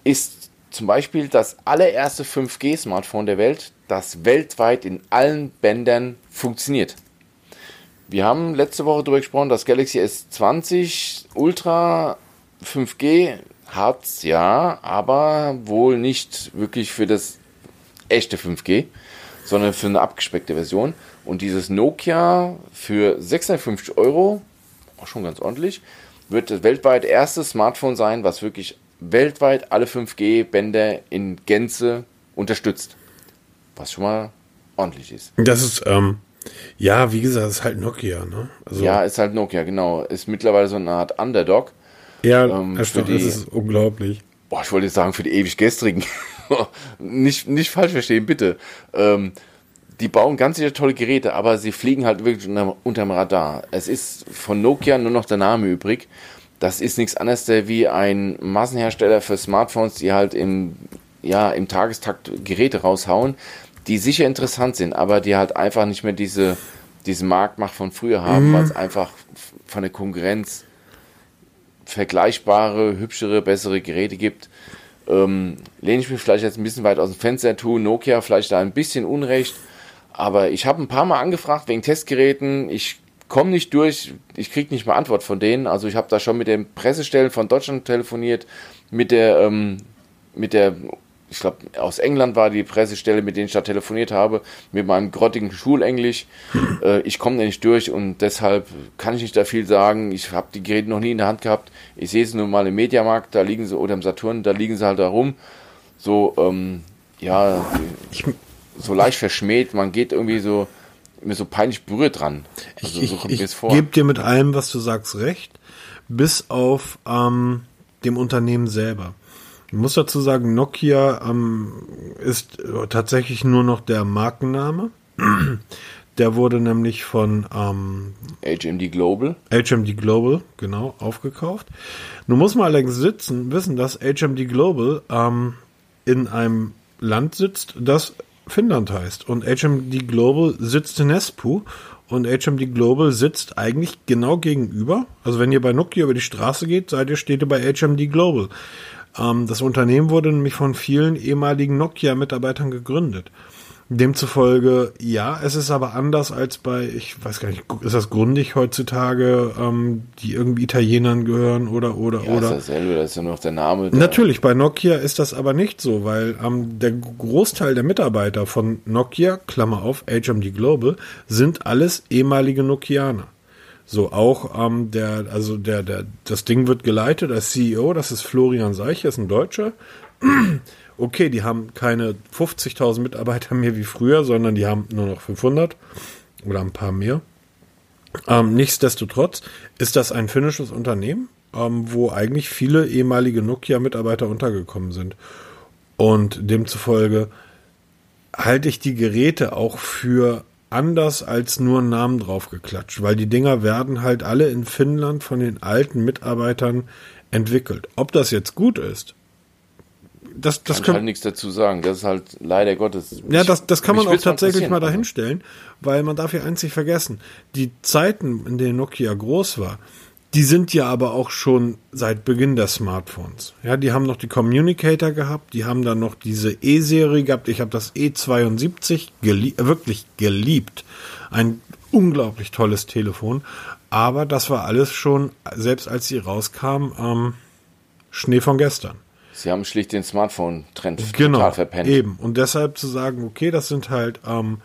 Ist zum Beispiel das allererste 5G-Smartphone der Welt, das weltweit in allen Bändern funktioniert. Wir haben letzte Woche darüber gesprochen, das Galaxy S20 Ultra 5G hat's ja, aber wohl nicht wirklich für das echte 5G, sondern für eine abgespeckte Version. Und dieses Nokia für 650 Euro, auch schon ganz ordentlich, wird das weltweit erste Smartphone sein, was wirklich weltweit alle 5G-Bänder in Gänze unterstützt. Was schon mal ordentlich ist. Das ist, ähm, Ja, wie gesagt, ist halt Nokia, ne? Also ja, ist halt Nokia, genau. Ist mittlerweile so eine Art Underdog. Ja, ähm, für die, das ist unglaublich. Boah, ich wollte jetzt sagen, für die ewig gestrigen. nicht, nicht falsch verstehen, bitte. Ähm, die bauen ganz sicher tolle Geräte, aber sie fliegen halt wirklich unter, unterm Radar. Es ist von Nokia nur noch der Name übrig. Das ist nichts anderes wie ein Massenhersteller für Smartphones, die halt im, ja, im Tagestakt Geräte raushauen, die sicher interessant sind, aber die halt einfach nicht mehr diese, diese Marktmacht von früher haben, mhm. weil es einfach von der Konkurrenz vergleichbare, hübschere, bessere Geräte gibt. Ähm, lehne ich mich vielleicht jetzt ein bisschen weit aus dem Fenster, tue Nokia vielleicht da ein bisschen Unrecht, aber ich habe ein paar Mal angefragt wegen Testgeräten. Ich komme nicht durch, ich kriege nicht mehr Antwort von denen. Also ich habe da schon mit den Pressestellen von Deutschland telefoniert, mit der, ähm, mit der, ich glaube, aus England war die Pressestelle, mit denen ich da telefoniert habe, mit meinem grottigen Schulenglisch. Äh, ich komme da nicht durch und deshalb kann ich nicht da viel sagen. Ich habe die Geräte noch nie in der Hand gehabt. Ich sehe sie nur mal im Mediamarkt, da liegen sie, oder im Saturn, da liegen sie halt da rum. So, ähm, ja, so leicht verschmäht, man geht irgendwie so mir so peinlich berührt dran. Also ich, so ich, ich gebe dir mit allem, was du sagst, recht, bis auf ähm, dem Unternehmen selber. Ich muss dazu sagen, Nokia ähm, ist tatsächlich nur noch der Markenname. Der wurde nämlich von ähm, HMD Global. HMD Global, genau, aufgekauft. Nun muss man allerdings sitzen, wissen, dass HMD Global ähm, in einem Land sitzt, das Finnland heißt. Und HMD Global sitzt in Espoo und HMD Global sitzt eigentlich genau gegenüber. Also wenn ihr bei Nokia über die Straße geht, seid ihr, steht ihr bei HMD Global. Ähm, das Unternehmen wurde nämlich von vielen ehemaligen Nokia-Mitarbeitern gegründet. Demzufolge, ja, es ist aber anders als bei, ich weiß gar nicht, ist das Grundig heutzutage, ähm, die irgendwie Italienern gehören oder, oder, ja, oder? Ist dasselbe, das ist ja nur noch der Name. Der Natürlich, bei Nokia ist das aber nicht so, weil ähm, der Großteil der Mitarbeiter von Nokia, Klammer auf, HMD Global, sind alles ehemalige Nokianer. So auch ähm, der, also der, der, das Ding wird geleitet als CEO, das ist Florian Seich, ist ein Deutscher okay, die haben keine 50.000 Mitarbeiter mehr wie früher, sondern die haben nur noch 500 oder ein paar mehr. Ähm, nichtsdestotrotz ist das ein finnisches Unternehmen, ähm, wo eigentlich viele ehemalige Nokia-Mitarbeiter untergekommen sind. Und demzufolge halte ich die Geräte auch für anders als nur einen Namen draufgeklatscht, weil die Dinger werden halt alle in Finnland von den alten Mitarbeitern entwickelt. Ob das jetzt gut ist, das, das kann ich halt nichts dazu sagen. Das ist halt leider Gottes. Ja, das, das kann man auch tatsächlich mal dahinstellen, weil man darf ja einzig vergessen, die Zeiten, in denen Nokia groß war, die sind ja aber auch schon seit Beginn der Smartphones. Ja, die haben noch die Communicator gehabt, die haben dann noch diese E-Serie gehabt. Ich habe das E72 gelie wirklich geliebt. Ein unglaublich tolles Telefon. Aber das war alles schon, selbst als sie rauskam, ähm, Schnee von gestern. Sie haben schlicht den Smartphone-Trend genau, total verpennt. Eben. Und deshalb zu sagen, okay, das sind halt ähm,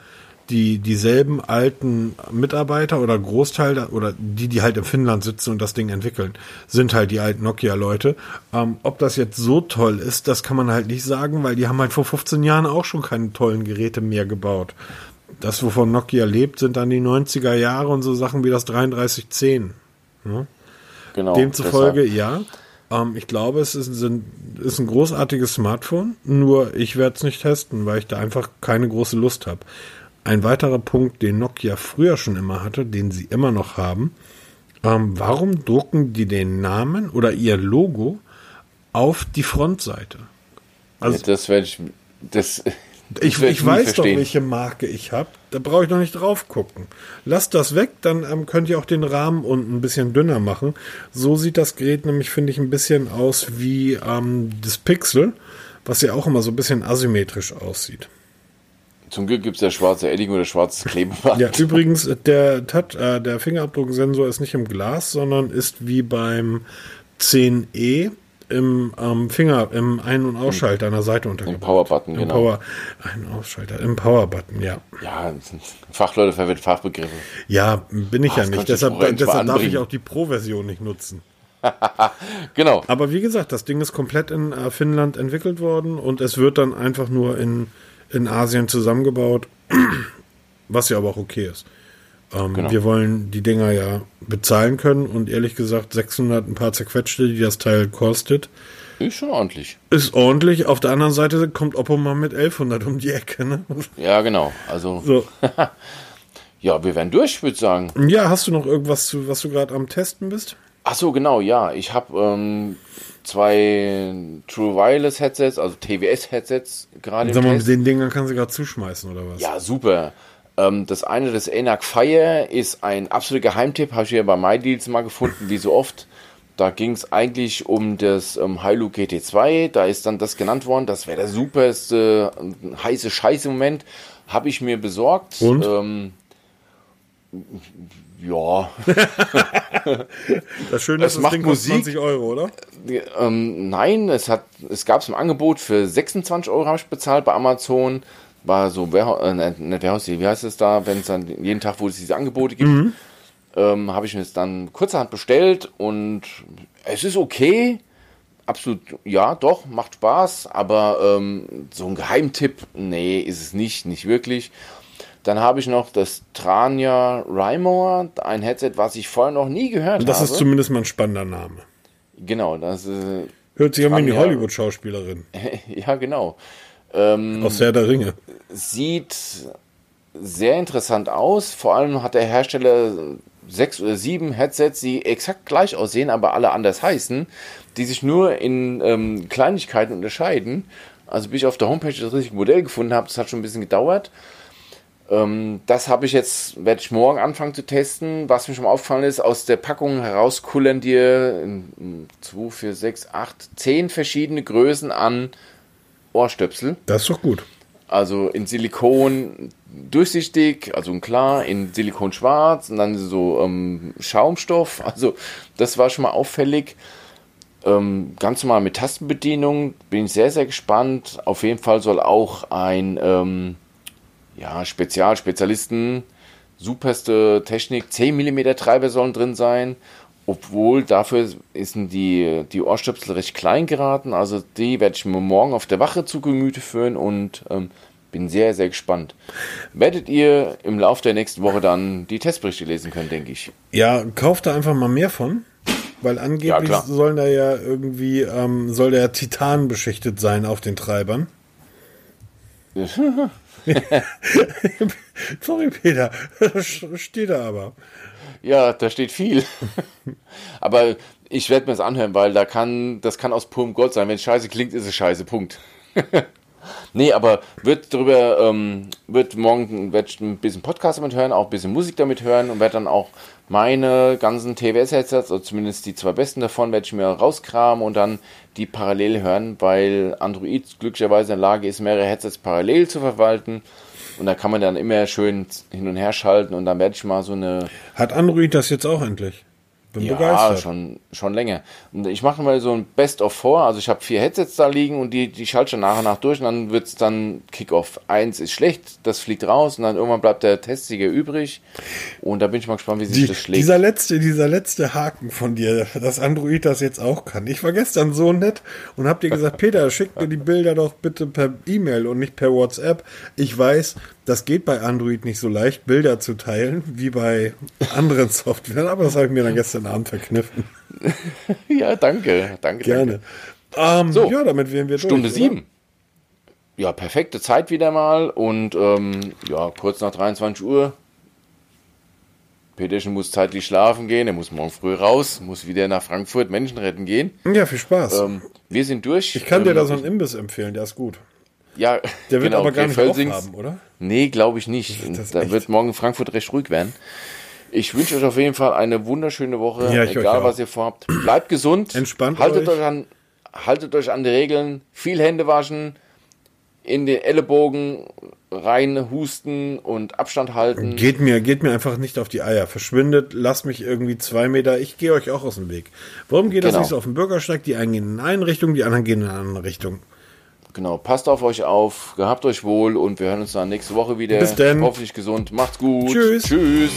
die dieselben alten Mitarbeiter oder Großteil oder die, die halt in Finnland sitzen und das Ding entwickeln, sind halt die alten Nokia-Leute. Ähm, ob das jetzt so toll ist, das kann man halt nicht sagen, weil die haben halt vor 15 Jahren auch schon keine tollen Geräte mehr gebaut. Das, wovon Nokia lebt, sind dann die 90er Jahre und so Sachen wie das 3310. Ja? Genau. Demzufolge, deshalb. ja. Ähm, ich glaube, es ist ein, ist ein großartiges Smartphone, nur ich werde es nicht testen, weil ich da einfach keine große Lust habe. Ein weiterer Punkt, den Nokia früher schon immer hatte, den sie immer noch haben, ähm, warum drucken die den Namen oder ihr Logo auf die Frontseite? Also, ja, das werde ich, das, ich, ich weiß verstehen. doch, welche Marke ich habe. Da brauche ich noch nicht drauf gucken. Lasst das weg, dann ähm, könnt ihr auch den Rahmen unten ein bisschen dünner machen. So sieht das Gerät nämlich, finde ich, ein bisschen aus wie ähm, das Pixel, was ja auch immer so ein bisschen asymmetrisch aussieht. Zum Glück gibt es ja schwarze Edding oder schwarzes Klebeband. ja, übrigens, der, Tat, äh, der Fingerabdrucksensor ist nicht im Glas, sondern ist wie beim 10e im ähm, Finger, im Ein- und Ausschalter an der Seite untergebracht. Im Power-Button, genau. Power, Ein- und Ausschalter, im Power-Button, ja. Ja, Fachleute verwenden Fachbegriffe. Ja, bin ich Ach, ja nicht. Deshalb, deshalb darf ich auch die Pro-Version nicht nutzen. genau. Aber wie gesagt, das Ding ist komplett in äh, Finnland entwickelt worden und es wird dann einfach nur in, in Asien zusammengebaut. was ja aber auch okay ist. Ähm, genau. Wir wollen die Dinger ja bezahlen können und ehrlich gesagt 600 ein paar zerquetschte, die das Teil kostet. Ist schon ordentlich. Ist ordentlich. Auf der anderen Seite kommt Oppo mal mit 1100 um die Ecke. Ne? Ja, genau. Also. So. ja, wir werden durch, würde ich sagen. Ja, hast du noch irgendwas, zu, was du gerade am Testen bist? Ach so, genau, ja. Ich habe ähm, zwei True Wireless Headsets, also TWS Headsets gerade. Sag mal, mit den Dingern kannst du gerade zuschmeißen oder was? Ja, super. Ähm, das eine, das ENAC Fire, ist ein absoluter Geheimtipp. Habe ich ja bei MyDeals mal gefunden, wie so oft. Da ging es eigentlich um das ähm, Hilux GT2. Da ist dann das genannt worden. Das wäre der superste äh, heiße Scheiße im Moment. Habe ich mir besorgt. Und? Ähm, ja. das Schöne ist, das macht Ding Musik. 20 Euro, oder? Ähm, nein, es hat, es gab es im Angebot für 26 Euro habe ich bezahlt bei Amazon war so äh, nicht Warehouse, wie heißt es da, wenn es dann jeden Tag, wo es diese Angebote gibt, mhm. ähm, habe ich mir es dann kurzerhand bestellt und es ist okay. Absolut, ja, doch, macht Spaß, aber ähm, so ein Geheimtipp, nee, ist es nicht, nicht wirklich. Dann habe ich noch das Trania Rymore, ein Headset, was ich vorher noch nie gehört das habe. Das ist zumindest mal ein spannender Name. Genau, das äh, Hört sich an wie eine Hollywood-Schauspielerin. ja, genau. Ähm, Aus Herr der Ringe. Sieht sehr interessant aus. Vor allem hat der Hersteller sechs oder sieben Headsets, die exakt gleich aussehen, aber alle anders heißen, die sich nur in ähm, Kleinigkeiten unterscheiden. Also bis ich auf der Homepage das richtige Modell gefunden habe, das hat schon ein bisschen gedauert. Ähm, das habe ich jetzt, werde ich morgen anfangen zu testen. Was mir schon aufgefallen ist, aus der Packung herauskullern dir 2, 4, 6, 8, 10 verschiedene Größen an Ohrstöpsel. Das ist doch gut. Also in Silikon durchsichtig, also klar, in Silikon schwarz und dann so ähm, Schaumstoff. Also das war schon mal auffällig. Ähm, ganz normal mit Tastenbedienung. Bin ich sehr, sehr gespannt. Auf jeden Fall soll auch ein ähm, ja, Spezial, Spezialisten, superste Technik, 10 mm Treiber sollen drin sein obwohl dafür sind die, die Ohrstöpsel recht klein geraten. Also die werde ich mir morgen auf der Wache zu Gemüte führen und ähm, bin sehr, sehr gespannt. Werdet ihr im Laufe der nächsten Woche dann die Testberichte lesen können, denke ich. Ja, kauft da einfach mal mehr von. Weil angeblich ja, sollen da ja irgendwie, ähm, soll der Titan beschichtet sein auf den Treibern. Sorry, Peter. Steht da aber. Ja, da steht viel. Aber ich werde mir das anhören, weil da kann, das kann aus purem Gold sein. Wenn es scheiße klingt, ist es scheiße. Punkt. nee, aber wird darüber, ähm, wird morgen werd ein bisschen Podcast damit hören, auch ein bisschen Musik damit hören und werde dann auch meine ganzen TWS-Headsets, oder zumindest die zwei besten davon, werde ich mir rauskramen und dann die parallel hören, weil Android glücklicherweise in der Lage ist, mehrere Headsets parallel zu verwalten. Und da kann man dann immer schön hin und her schalten und dann werde ich mal so eine. Hat Android das jetzt auch endlich? Bin ja, begeistert. schon, schon länger. Und ich mache mal so ein Best of Four. Also ich habe vier Headsets da liegen und die, die schalte ich nach und nach durch und dann wird es dann Kickoff. Eins ist schlecht, das fliegt raus und dann irgendwann bleibt der Testsieger übrig. Und da bin ich mal gespannt, wie sich die, das schlägt. Dieser letzte, dieser letzte Haken von dir, dass Android das jetzt auch kann. Ich war gestern so nett und hab dir gesagt, Peter, schick mir die Bilder doch bitte per E-Mail und nicht per WhatsApp. Ich weiß, das geht bei Android nicht so leicht, Bilder zu teilen, wie bei anderen Softwaren, aber das habe ich mir dann gestern Abend verkniffen. ja, danke, danke. Gerne. Danke. Ähm, so, ja, damit wären wir Stunde durch, sieben. Ja, perfekte Zeit wieder mal und ähm, ja, kurz nach 23 Uhr. Peterchen muss zeitlich schlafen gehen, er muss morgen früh raus, muss wieder nach Frankfurt Menschen retten gehen. Ja, viel Spaß. Ähm, wir sind durch. Ich kann dir ähm, da so einen Imbiss empfehlen, der ist gut. Ja, der wird genau, aber gar nicht haben, oder? Nee, glaube ich nicht. Da wird morgen Frankfurt recht ruhig werden. Ich wünsche euch auf jeden Fall eine wunderschöne Woche, ja, egal was ihr vorhabt. Bleibt gesund. Entspannt haltet euch. euch an, haltet euch an die Regeln. Viel Hände waschen, in den Ellenbogen rein husten und Abstand halten. Geht mir, geht mir einfach nicht auf die Eier. Verschwindet, lasst mich irgendwie zwei Meter. Ich gehe euch auch aus dem Weg. Warum geht genau. das nicht so auf den Bürgersteig? Die einen gehen in eine Richtung, die anderen gehen in eine andere Richtung. Genau, passt auf euch auf, gehabt euch wohl und wir hören uns dann nächste Woche wieder. Bis dann. Hoffentlich gesund. Macht's gut. Tschüss. Tschüss.